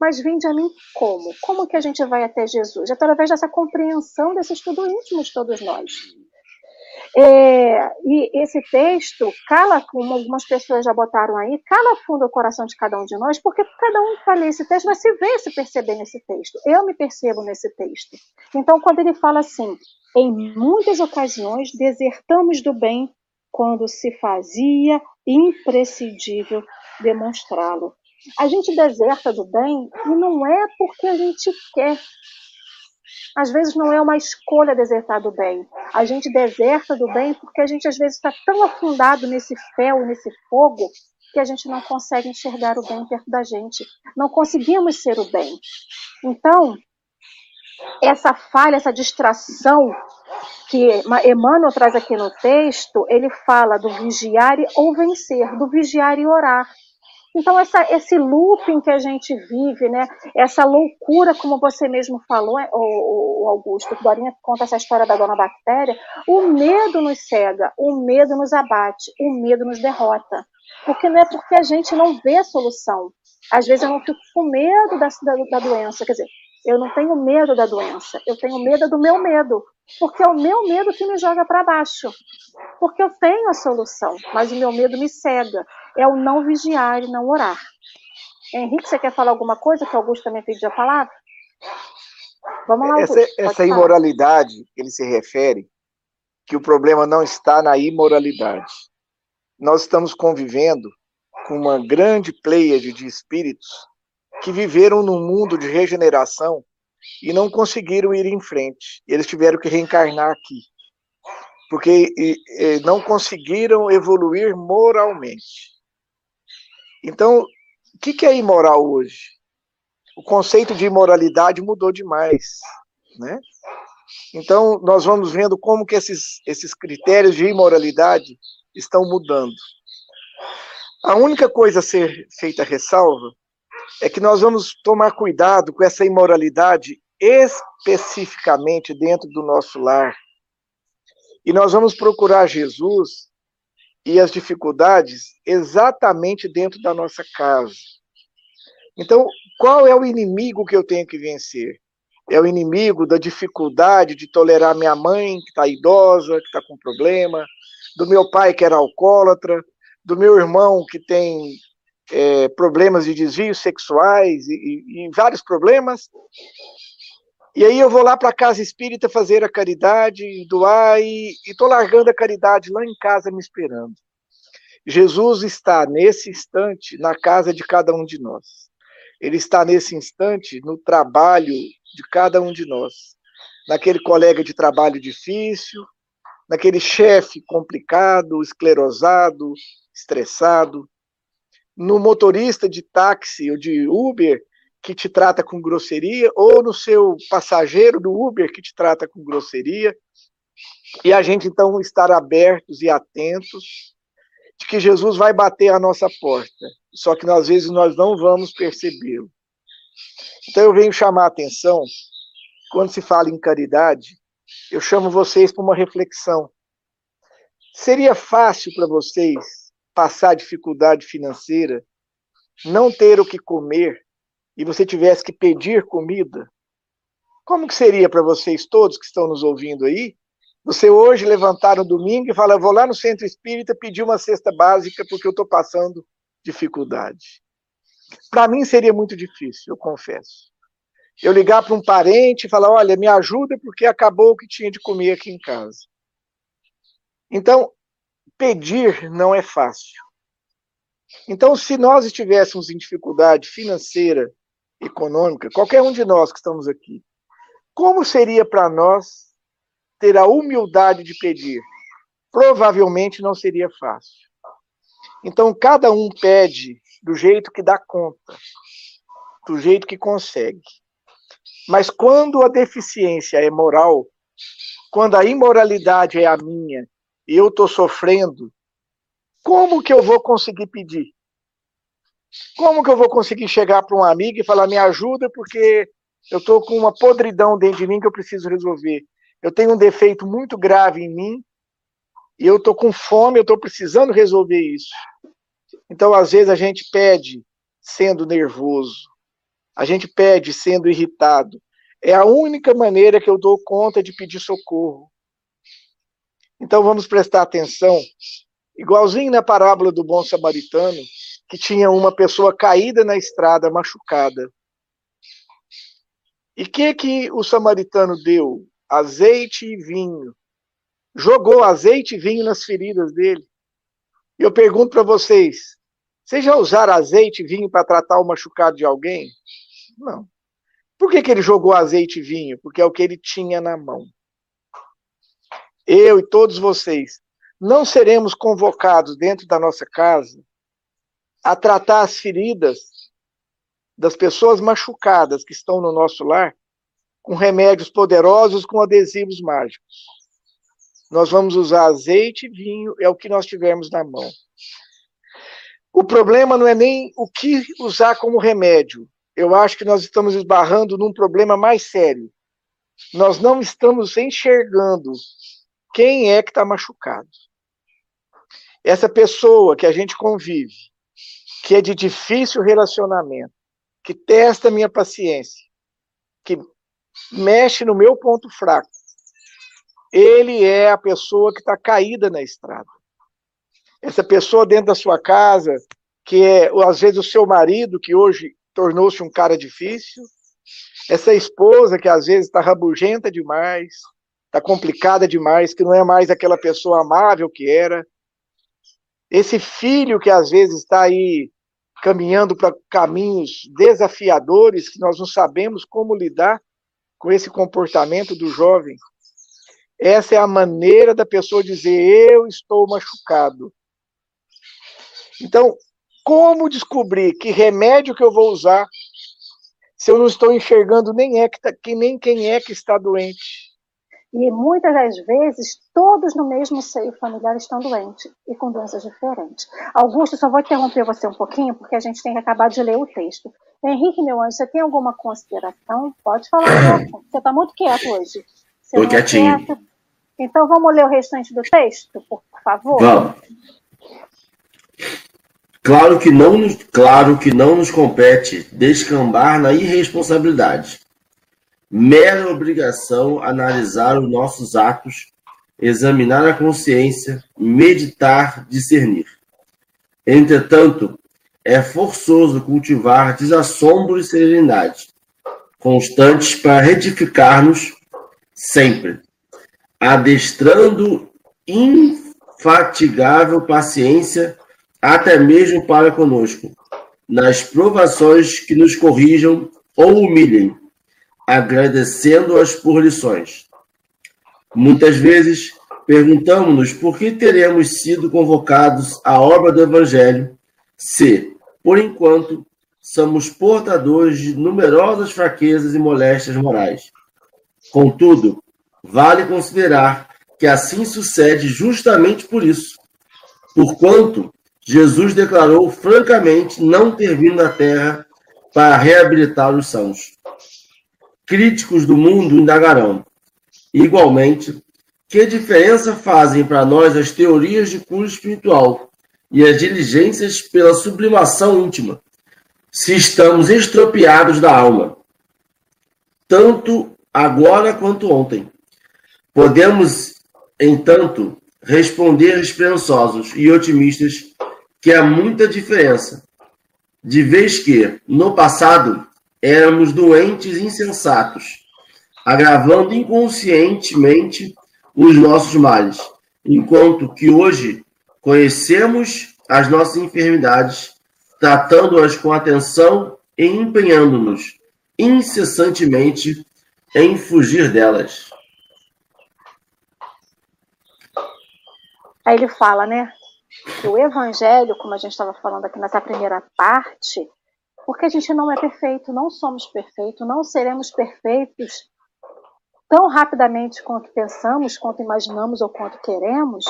Mas vinde a mim como? Como que a gente vai até Jesus? Através dessa compreensão desse estudo íntimo de todos nós. É, e esse texto cala, como algumas pessoas já botaram aí, cala fundo o coração de cada um de nós, porque cada um que vai ler esse texto vai se ver, se perceber nesse texto. Eu me percebo nesse texto. Então, quando ele fala assim, em muitas ocasiões desertamos do bem quando se fazia imprescindível demonstrá-lo. A gente deserta do bem e não é porque a gente quer. Às vezes não é uma escolha desertar do bem. A gente deserta do bem porque a gente às vezes está tão afundado nesse fel, nesse fogo, que a gente não consegue enxergar o bem perto da gente. Não conseguimos ser o bem. Então, essa falha, essa distração que Emmanuel traz aqui no texto, ele fala do vigiar ou vencer, do vigiar e orar. Então, essa, esse looping que a gente vive, né, essa loucura, como você mesmo falou, é, o, o Augusto, o Dorinha conta essa história da dona bactéria, o medo nos cega, o medo nos abate, o medo nos derrota. Porque não é porque a gente não vê a solução. Às vezes eu não fico com medo da, da, da doença, quer dizer, eu não tenho medo da doença, eu tenho medo do meu medo, porque é o meu medo que me joga para baixo. Porque eu tenho a solução, mas o meu medo me cega. É o não vigiar e não orar. Henrique, você quer falar alguma coisa que Augusto também pediu a palavra? Vamos lá, Augusto. Essa, essa imoralidade que ele se refere, que o problema não está na imoralidade. Nós estamos convivendo com uma grande pleiade de espíritos que viveram num mundo de regeneração e não conseguiram ir em frente. Eles tiveram que reencarnar aqui, porque não conseguiram evoluir moralmente. Então, o que é imoral hoje? O conceito de imoralidade mudou demais, né? Então, nós vamos vendo como que esses, esses critérios de imoralidade estão mudando. A única coisa a ser feita ressalva é que nós vamos tomar cuidado com essa imoralidade especificamente dentro do nosso lar. E nós vamos procurar Jesus e as dificuldades exatamente dentro da nossa casa. Então, qual é o inimigo que eu tenho que vencer? É o inimigo da dificuldade de tolerar minha mãe, que está idosa, que está com problema, do meu pai, que era alcoólatra, do meu irmão, que tem é, problemas de desvios sexuais e, e, vários problemas. E aí eu vou lá para a casa espírita fazer a caridade, doar, e estou largando a caridade lá em casa me esperando. Jesus está nesse instante na casa de cada um de nós. Ele está nesse instante no trabalho de cada um de nós. Naquele colega de trabalho difícil, naquele chefe complicado, esclerosado, estressado, no motorista de táxi ou de Uber que te trata com grosseria, ou no seu passageiro do Uber que te trata com grosseria, e a gente então estar abertos e atentos de que Jesus vai bater a nossa porta, só que às vezes nós não vamos percebê-lo. Então eu venho chamar a atenção, quando se fala em caridade, eu chamo vocês para uma reflexão. Seria fácil para vocês passar dificuldade financeira, não ter o que comer e você tivesse que pedir comida? Como que seria para vocês todos que estão nos ouvindo aí? Você hoje levantar no domingo e falar, vou lá no centro espírita pedir uma cesta básica porque eu estou passando dificuldade. Para mim seria muito difícil, eu confesso. Eu ligar para um parente e falar, olha, me ajuda porque acabou o que tinha de comer aqui em casa. Então, pedir não é fácil. Então, se nós estivéssemos em dificuldade financeira, econômica, qualquer um de nós que estamos aqui, como seria para nós ter a humildade de pedir? Provavelmente não seria fácil. Então, cada um pede do jeito que dá conta, do jeito que consegue. Mas quando a deficiência é moral, quando a imoralidade é a minha e eu estou sofrendo, como que eu vou conseguir pedir? Como que eu vou conseguir chegar para um amigo e falar, me ajuda porque eu estou com uma podridão dentro de mim que eu preciso resolver? Eu tenho um defeito muito grave em mim e eu estou com fome, eu estou precisando resolver isso. Então, às vezes, a gente pede sendo nervoso, a gente pede sendo irritado. É a única maneira que eu dou conta de pedir socorro. Então, vamos prestar atenção. Igualzinho na parábola do bom samaritano, que tinha uma pessoa caída na estrada, machucada. E que que o samaritano deu? Azeite e vinho. Jogou azeite e vinho nas feridas dele. E eu pergunto para vocês, vocês já usaram azeite e vinho para tratar o machucado de alguém? Não. Por que, que ele jogou azeite e vinho? Porque é o que ele tinha na mão. Eu e todos vocês não seremos convocados dentro da nossa casa a tratar as feridas das pessoas machucadas que estão no nosso lar com remédios poderosos, com adesivos mágicos. Nós vamos usar azeite vinho, é o que nós tivermos na mão. O problema não é nem o que usar como remédio. Eu acho que nós estamos esbarrando num problema mais sério. Nós não estamos enxergando quem é que está machucado. Essa pessoa que a gente convive, que é de difícil relacionamento, que testa minha paciência, que mexe no meu ponto fraco. Ele é a pessoa que está caída na estrada. Essa pessoa dentro da sua casa, que é, às vezes, o seu marido, que hoje tornou-se um cara difícil. Essa esposa, que às vezes está rabugenta demais, está complicada demais, que não é mais aquela pessoa amável que era. esse filho que às vezes está aí caminhando para caminhos desafiadores, que nós não sabemos como lidar com esse comportamento do jovem. Essa é a maneira da pessoa dizer: Eu estou machucado. Então, como descobrir que remédio que eu vou usar se eu não estou enxergando nem, é que tá, nem quem é que está doente? E muitas das vezes, todos no mesmo seio familiar estão doentes e com doenças diferentes. Augusto, só vou interromper você um pouquinho, porque a gente tem que acabar de ler o texto. Henrique, meu anjo, você tem alguma consideração? Pode falar Você está muito quieto hoje. Estou tá quietinho. Quieto. Então vamos ler o restante do texto, por favor? Vamos. Claro que não claro que não nos compete descambar na irresponsabilidade mera obrigação analisar os nossos atos, examinar a consciência, meditar, discernir. Entretanto, é forçoso cultivar desassombro e serenidade, constantes para retificar-nos sempre, adestrando infatigável paciência até mesmo para conosco, nas provações que nos corrijam ou humilhem, agradecendo-as por lições. Muitas vezes perguntamos-nos por que teremos sido convocados à obra do Evangelho se, por enquanto, somos portadores de numerosas fraquezas e moléstias morais. Contudo, vale considerar que assim sucede justamente por isso, porquanto Jesus declarou francamente não ter vindo à Terra para reabilitar os sãos críticos do mundo indagarão. Igualmente, que diferença fazem para nós as teorias de cura espiritual e as diligências pela sublimação íntima, se estamos estropiados da alma, tanto agora quanto ontem? Podemos, entanto, responder esperançosos e otimistas que há muita diferença, de vez que, no passado, éramos doentes insensatos, agravando inconscientemente os nossos males, enquanto que hoje conhecemos as nossas enfermidades, tratando-as com atenção e empenhando-nos incessantemente em fugir delas. Aí ele fala, né, que o evangelho, como a gente estava falando aqui nessa primeira parte, porque a gente não é perfeito, não somos perfeitos, não seremos perfeitos tão rapidamente quanto pensamos, quanto imaginamos ou quanto queremos.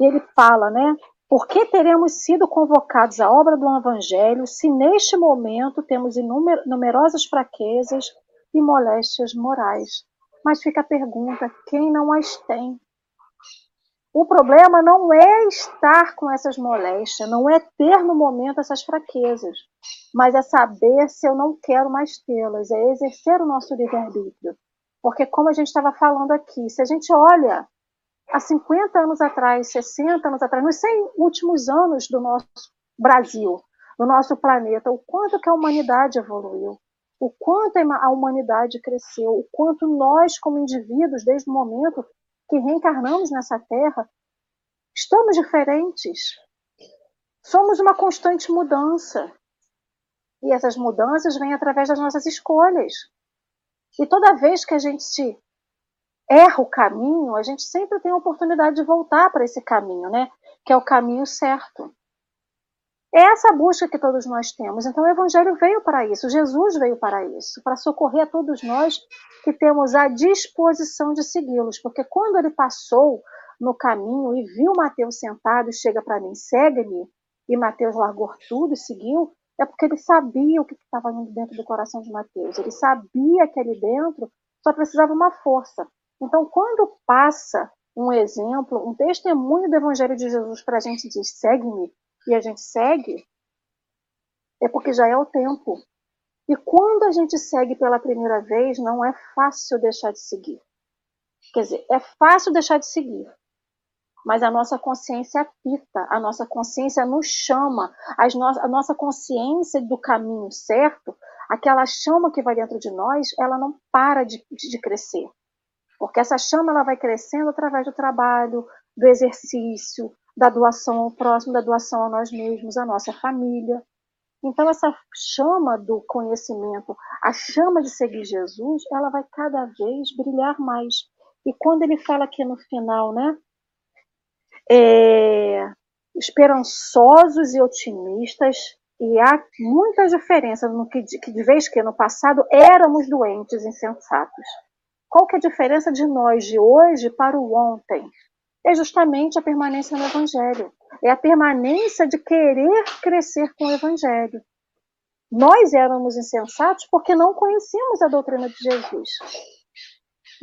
E ele fala, né? Por que teremos sido convocados à obra do Evangelho se neste momento temos numerosas fraquezas e moléstias morais? Mas fica a pergunta: quem não as tem? O problema não é estar com essas moléstias, não é ter no momento essas fraquezas, mas é saber se eu não quero mais tê-las, é exercer o nosso livre-arbítrio. Porque, como a gente estava falando aqui, se a gente olha há 50 anos atrás, 60 anos atrás, nos 100 últimos anos do nosso Brasil, do nosso planeta, o quanto que a humanidade evoluiu, o quanto a humanidade cresceu, o quanto nós, como indivíduos, desde o momento que reencarnamos nessa terra, estamos diferentes. Somos uma constante mudança. E essas mudanças vêm através das nossas escolhas. E toda vez que a gente erra o caminho, a gente sempre tem a oportunidade de voltar para esse caminho, né? Que é o caminho certo. É essa busca que todos nós temos. Então o Evangelho veio para isso, Jesus veio para isso, para socorrer a todos nós que temos a disposição de segui-los. Porque quando ele passou no caminho e viu Mateus sentado chega para mim, segue-me, e Mateus largou tudo e seguiu, é porque ele sabia o que estava dentro do coração de Mateus. Ele sabia que ali dentro só precisava uma força. Então, quando passa um exemplo, um testemunho do Evangelho de Jesus para a gente diz segue-me, e a gente segue, é porque já é o tempo. E quando a gente segue pela primeira vez, não é fácil deixar de seguir. Quer dizer, é fácil deixar de seguir, mas a nossa consciência apita, a nossa consciência nos chama, no a nossa consciência do caminho certo, aquela chama que vai dentro de nós, ela não para de, de crescer. Porque essa chama ela vai crescendo através do trabalho, do exercício, da doação ao próximo, da doação a nós mesmos, à nossa família. Então, essa chama do conhecimento, a chama de seguir Jesus, ela vai cada vez brilhar mais. E quando ele fala aqui no final, né? É, esperançosos e otimistas, e há muita diferença no que, que de vez que no passado éramos doentes, insensatos. Qual que é a diferença de nós de hoje para o ontem? É justamente a permanência no Evangelho. É a permanência de querer crescer com o Evangelho. Nós éramos insensatos porque não conhecíamos a doutrina de Jesus.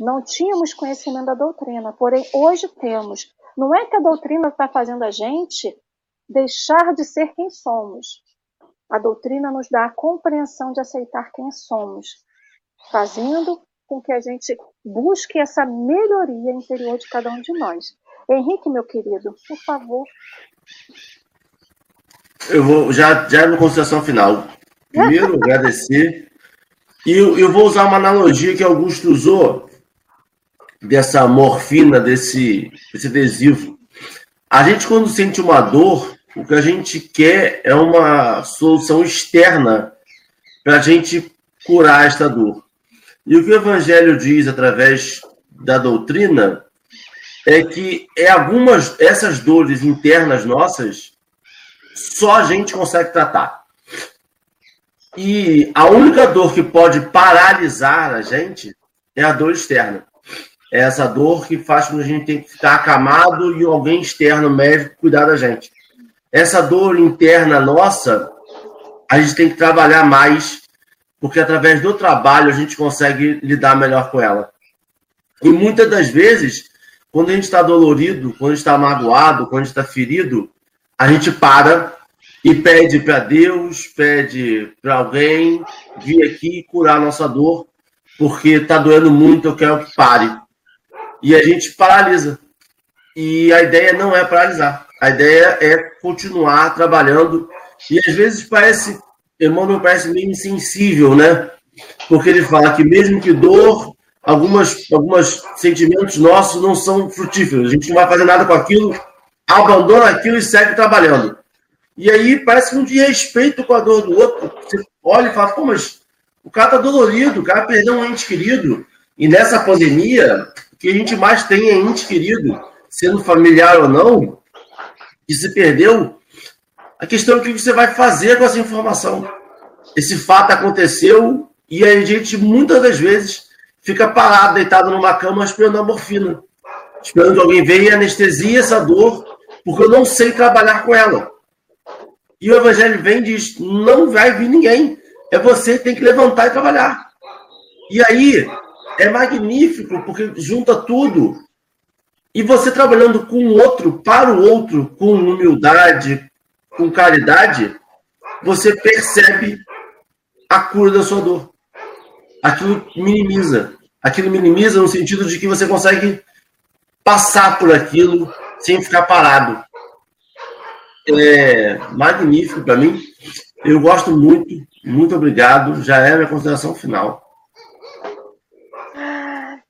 Não tínhamos conhecimento da doutrina, porém hoje temos. Não é que a doutrina está fazendo a gente deixar de ser quem somos. A doutrina nos dá a compreensão de aceitar quem somos, fazendo com que a gente busque essa melhoria interior de cada um de nós. Henrique, meu querido, por favor. Eu vou já, já no consideração final. Primeiro, agradecer. E eu, eu vou usar uma analogia que Augusto usou dessa morfina, desse, desse adesivo. A gente, quando sente uma dor, o que a gente quer é uma solução externa para a gente curar esta dor. E o que o Evangelho diz através da doutrina é que é algumas essas dores internas nossas só a gente consegue tratar. E a única dor que pode paralisar a gente é a dor externa. É essa dor que faz com que a gente tenha que ficar acamado e alguém externo, médico, cuidar da gente essa dor interna nossa, a gente tem que trabalhar mais, porque através do trabalho a gente consegue lidar melhor com ela. E muitas das vezes, quando a gente está dolorido, quando a gente está magoado, quando a gente está ferido, a gente para e pede para Deus, pede para alguém vir aqui curar a nossa dor, porque está doendo muito, eu quero que pare. E a gente paralisa. E a ideia não é paralisar. A ideia é continuar trabalhando. E às vezes parece, Emmanuel parece meio insensível, né? Porque ele fala que mesmo que dor, algumas, alguns sentimentos nossos não são frutíferos. A gente não vai fazer nada com aquilo, abandona aquilo e segue trabalhando. E aí parece que um desrespeito com a dor do outro. Você olha e fala, pô, mas o cara tá dolorido, o cara perdeu um ente querido. E nessa pandemia, o que a gente mais tem é ente querido, sendo familiar ou não, que se perdeu, a questão é o que você vai fazer com essa informação. Esse fato aconteceu e a gente muitas das vezes fica parado, deitado numa cama esperando a morfina, esperando que alguém venha e anestesia essa dor, porque eu não sei trabalhar com ela. E o evangelho vem e diz: não vai vir ninguém, é você que tem que levantar e trabalhar. E aí é magnífico, porque junta tudo e você trabalhando com o outro, para o outro, com humildade, com caridade, você percebe a cura da sua dor. Aquilo minimiza. Aquilo minimiza no sentido de que você consegue passar por aquilo sem ficar parado. É magnífico para mim. Eu gosto muito. Muito obrigado. Já é a minha consideração final.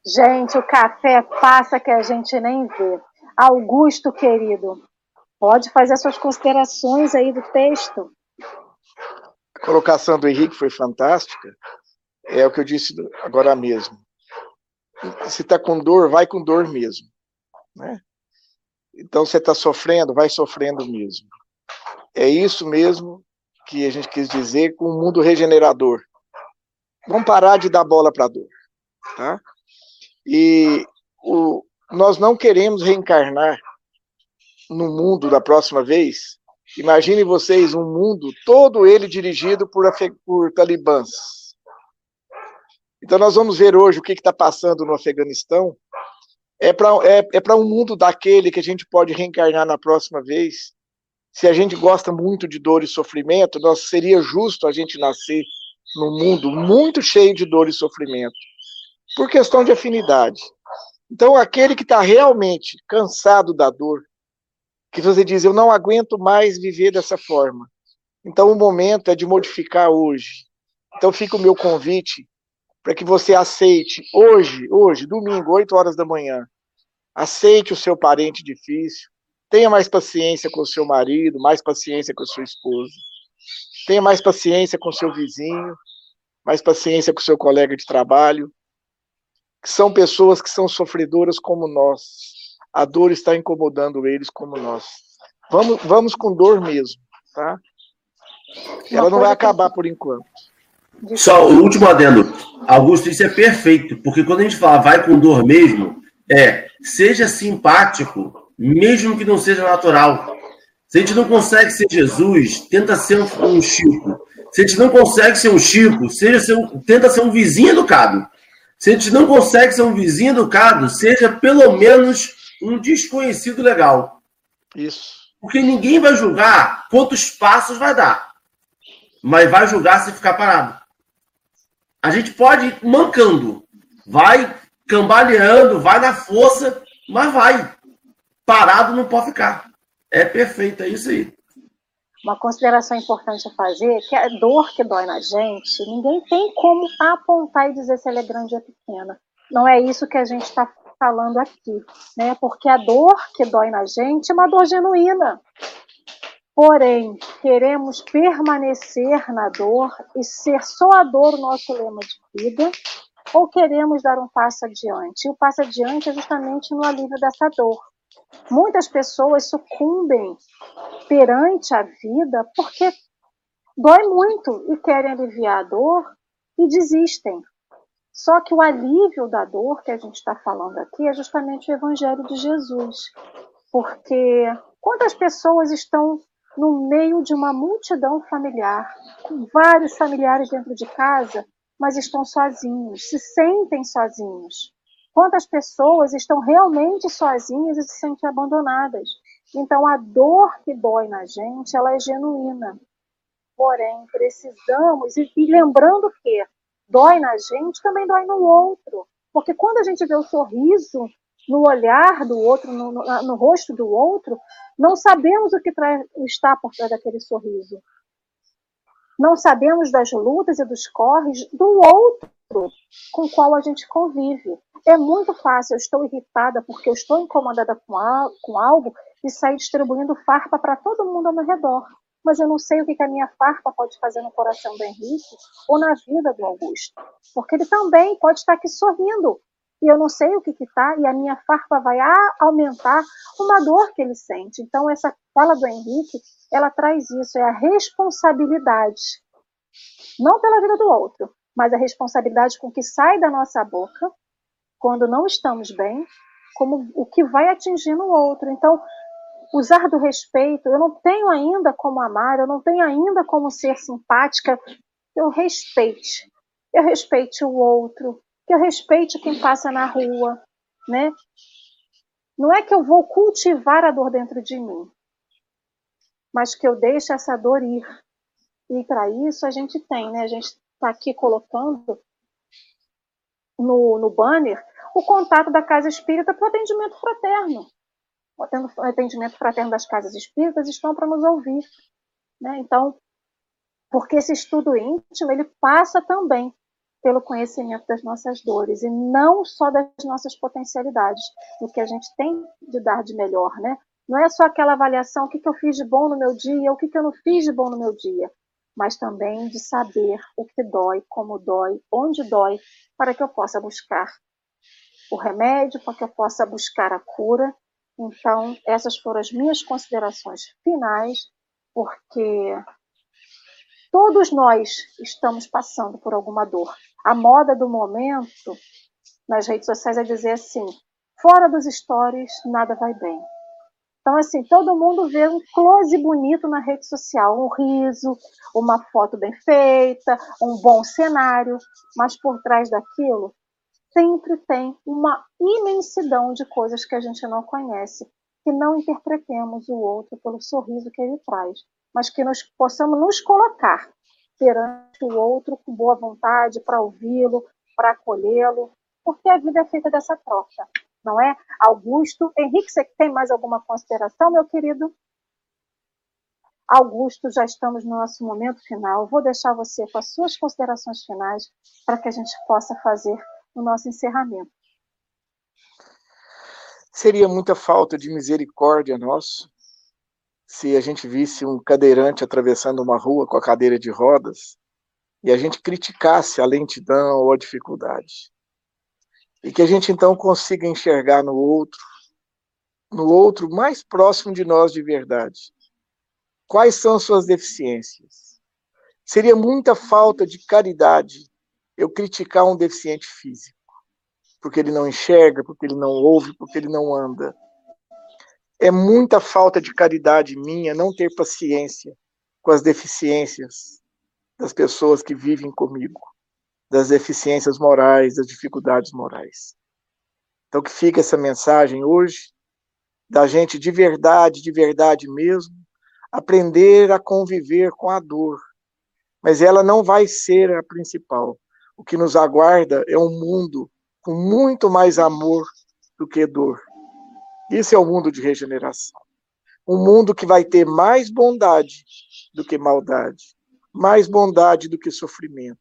Gente, o café passa que a gente nem vê. Augusto, querido, pode fazer suas considerações aí do texto. A colocação do Henrique foi fantástica. É o que eu disse agora mesmo. Se está com dor, vai com dor mesmo. Né? Então, você está sofrendo, vai sofrendo mesmo. É isso mesmo que a gente quis dizer com o mundo regenerador. Vamos parar de dar bola para a dor. Tá? E o, nós não queremos reencarnar no mundo da próxima vez. Imagine vocês um mundo todo ele dirigido por, por talibãs. Então nós vamos ver hoje o que está passando no Afeganistão. É para é, é um mundo daquele que a gente pode reencarnar na próxima vez. Se a gente gosta muito de dor e sofrimento, nós seria justo a gente nascer num mundo muito cheio de dor e sofrimento por questão de afinidade. Então, aquele que está realmente cansado da dor, que você diz, eu não aguento mais viver dessa forma. Então, o momento é de modificar hoje. Então, fica o meu convite para que você aceite hoje, hoje, domingo, 8 horas da manhã, aceite o seu parente difícil, Tenha mais paciência com o seu marido, mais paciência com a sua esposa. Tenha mais paciência com o seu vizinho, mais paciência com o seu colega de trabalho, que são pessoas que são sofredoras como nós. A dor está incomodando eles como nós. Vamos, vamos com dor mesmo, tá? Ela não vai acabar por enquanto. Só o último adendo. Augusto, isso é perfeito, porque quando a gente fala vai com dor mesmo, é seja simpático, mesmo que não seja natural. Se a gente não consegue ser Jesus, tenta ser um, um Chico. Se a gente não consegue ser um Chico, seja ser um, tenta ser um vizinho educado. Se a gente não consegue ser um vizinho educado, seja pelo menos um desconhecido legal. Isso. Porque ninguém vai julgar quantos passos vai dar, mas vai julgar se ficar parado. A gente pode ir mancando, vai cambaleando, vai na força, mas vai. Parado não pode ficar. É perfeito, é isso aí. Uma consideração importante a fazer é que a dor que dói na gente, ninguém tem como apontar e dizer se ela é grande ou pequena. Não é isso que a gente está falando aqui, né? Porque a dor que dói na gente é uma dor genuína. Porém, queremos permanecer na dor e ser só a dor o nosso lema de vida, ou queremos dar um passo adiante? E o passo adiante é justamente no alívio dessa dor. Muitas pessoas sucumbem perante a vida porque dói muito e querem aliviar a dor e desistem. Só que o alívio da dor que a gente está falando aqui é justamente o Evangelho de Jesus. Porque quantas pessoas estão no meio de uma multidão familiar, com vários familiares dentro de casa, mas estão sozinhos, se sentem sozinhos. Quantas pessoas estão realmente sozinhas e se sentem abandonadas. Então, a dor que dói na gente, ela é genuína. Porém, precisamos, e, e lembrando que dói na gente, também dói no outro. Porque quando a gente vê o sorriso no olhar do outro, no, no, no rosto do outro, não sabemos o que está por trás daquele sorriso. Não sabemos das lutas e dos corres do outro com o qual a gente convive. É muito fácil, eu estou irritada porque eu estou incomodada com, a, com algo e sair distribuindo farpa para todo mundo ao meu redor. Mas eu não sei o que, que a minha farpa pode fazer no coração do Henrique ou na vida do Augusto. Porque ele também pode estar aqui sorrindo, e eu não sei o que está, e a minha farpa vai aumentar uma dor que ele sente. Então, essa fala do Henrique, ela traz isso, é a responsabilidade. Não pela vida do outro, mas a responsabilidade com o que sai da nossa boca quando não estamos bem, como o que vai atingir no outro. Então, usar do respeito, eu não tenho ainda como amar, eu não tenho ainda como ser simpática, eu respeite. Eu respeite o outro, que eu respeite quem passa na rua, né? Não é que eu vou cultivar a dor dentro de mim, mas que eu deixe essa dor ir. E para isso a gente tem, né? A gente está aqui colocando no, no banner o contato da Casa Espírita para o atendimento fraterno. O atendimento fraterno das casas espíritas estão para nos ouvir. Né? Então, porque esse estudo íntimo ele passa também pelo conhecimento das nossas dores e não só das nossas potencialidades, do que a gente tem de dar de melhor, né? Não é só aquela avaliação, o que, que eu fiz de bom no meu dia, o que, que eu não fiz de bom no meu dia, mas também de saber o que dói, como dói, onde dói, para que eu possa buscar o remédio, para que eu possa buscar a cura. Então, essas foram as minhas considerações finais, porque todos nós estamos passando por alguma dor a moda do momento nas redes sociais é dizer assim: fora dos stories, nada vai bem. Então, assim, todo mundo vê um close bonito na rede social, um riso, uma foto bem feita, um bom cenário, mas por trás daquilo sempre tem uma imensidão de coisas que a gente não conhece, que não interpretemos o outro pelo sorriso que ele traz, mas que nós possamos nos colocar perante o outro com boa vontade para ouvi-lo, para acolhê-lo, porque a vida é feita dessa troca, não é? Augusto, Henrique, você tem mais alguma consideração, meu querido? Augusto, já estamos no nosso momento final. Vou deixar você com as suas considerações finais para que a gente possa fazer o nosso encerramento. Seria muita falta de misericórdia nossa se a gente visse um cadeirante atravessando uma rua com a cadeira de rodas e a gente criticasse a lentidão ou a dificuldade. E que a gente então consiga enxergar no outro, no outro mais próximo de nós de verdade, quais são suas deficiências. Seria muita falta de caridade eu criticar um deficiente físico, porque ele não enxerga, porque ele não ouve, porque ele não anda. É muita falta de caridade minha não ter paciência com as deficiências das pessoas que vivem comigo, das deficiências morais, das dificuldades morais. Então, que fica essa mensagem hoje, da gente de verdade, de verdade mesmo, aprender a conviver com a dor. Mas ela não vai ser a principal. O que nos aguarda é um mundo com muito mais amor do que dor. Isso é o mundo de regeneração. Um mundo que vai ter mais bondade do que maldade, mais bondade do que sofrimento.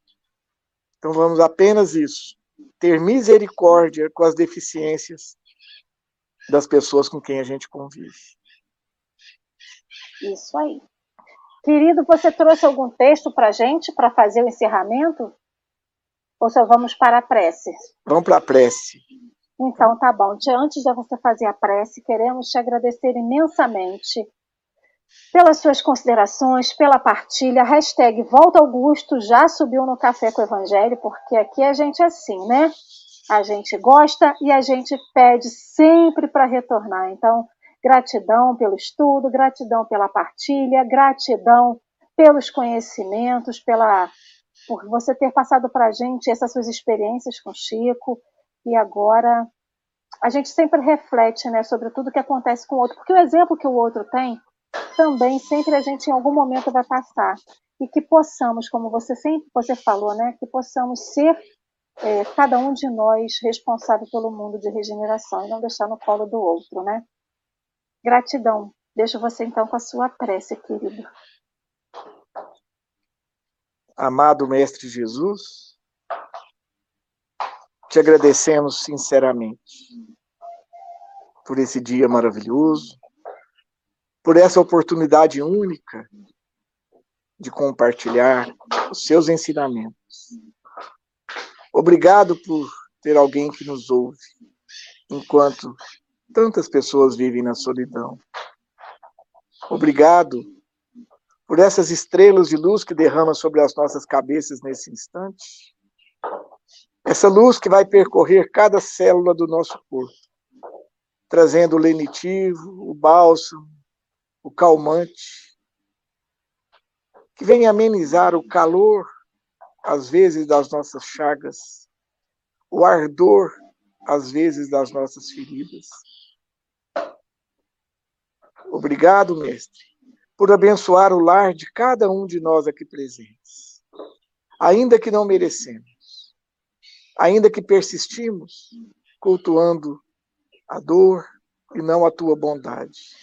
Então vamos apenas isso, ter misericórdia com as deficiências das pessoas com quem a gente convive. Isso aí. Querido, você trouxe algum texto para a gente para fazer o encerramento? Ou só vamos para a prece? Vamos para a prece. Então, tá bom. Antes de você fazer a prece, queremos te agradecer imensamente pelas suas considerações, pela partilha. Hashtag Volta Augusto já subiu no Café com o Evangelho, porque aqui a gente é assim, né? A gente gosta e a gente pede sempre para retornar. Então, gratidão pelo estudo, gratidão pela partilha, gratidão pelos conhecimentos, pela por você ter passado para a gente essas suas experiências com Chico e agora a gente sempre reflete, né, sobre tudo que acontece com o outro, porque o exemplo que o outro tem também sempre a gente em algum momento vai passar e que possamos, como você sempre você falou, né, que possamos ser é, cada um de nós responsável pelo mundo de regeneração e não deixar no colo do outro, né? Gratidão. Deixo você então com a sua prece, querido. Amado Mestre Jesus, te agradecemos sinceramente por esse dia maravilhoso, por essa oportunidade única de compartilhar os seus ensinamentos. Obrigado por ter alguém que nos ouve, enquanto tantas pessoas vivem na solidão. Obrigado por essas estrelas de luz que derrama sobre as nossas cabeças nesse instante. Essa luz que vai percorrer cada célula do nosso corpo, trazendo o lenitivo, o bálsamo, o calmante, que vem amenizar o calor, às vezes, das nossas chagas, o ardor, às vezes, das nossas feridas. Obrigado, Mestre, por abençoar o lar de cada um de nós aqui presentes. Ainda que não merecemos, ainda que persistimos cultuando a dor e não a tua bondade.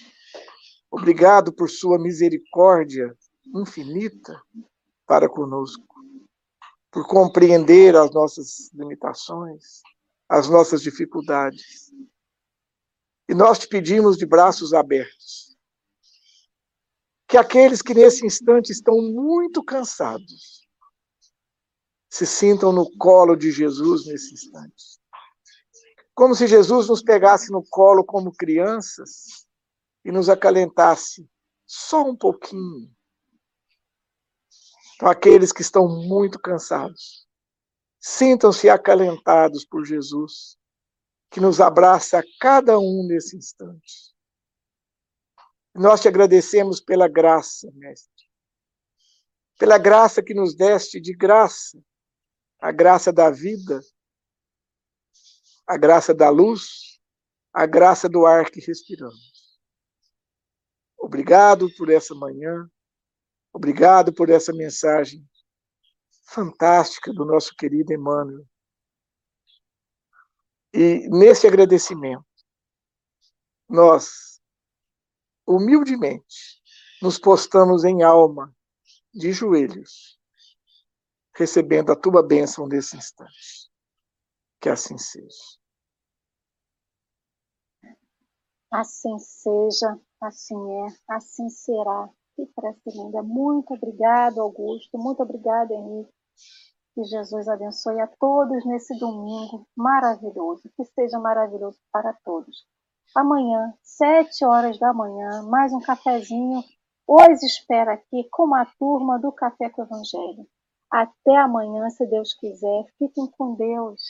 Obrigado por sua misericórdia infinita para conosco, por compreender as nossas limitações, as nossas dificuldades. E nós te pedimos de braços abertos que aqueles que nesse instante estão muito cansados se sintam no colo de Jesus nesse instante. Como se Jesus nos pegasse no colo como crianças e nos acalentasse só um pouquinho. Então, aqueles que estão muito cansados, sintam-se acalentados por Jesus, que nos abraça a cada um nesse instante. Nós te agradecemos pela graça, Mestre, pela graça que nos deste de graça, a graça da vida, a graça da luz, a graça do ar que respiramos. Obrigado por essa manhã. Obrigado por essa mensagem fantástica do nosso querido Emmanuel. E nesse agradecimento, nós, humildemente, nos postamos em alma, de joelhos, recebendo a tua bênção nesse instante. Que assim seja. Assim seja, assim é, assim será. Que prece linda. Muito obrigado, Augusto. Muito obrigada, Henrique. Que Jesus abençoe a todos nesse domingo maravilhoso. Que seja maravilhoso para todos. Amanhã, sete horas da manhã, mais um cafezinho. Hoje espera aqui com a turma do Café com o Evangelho. Até amanhã, se Deus quiser. Fiquem com Deus.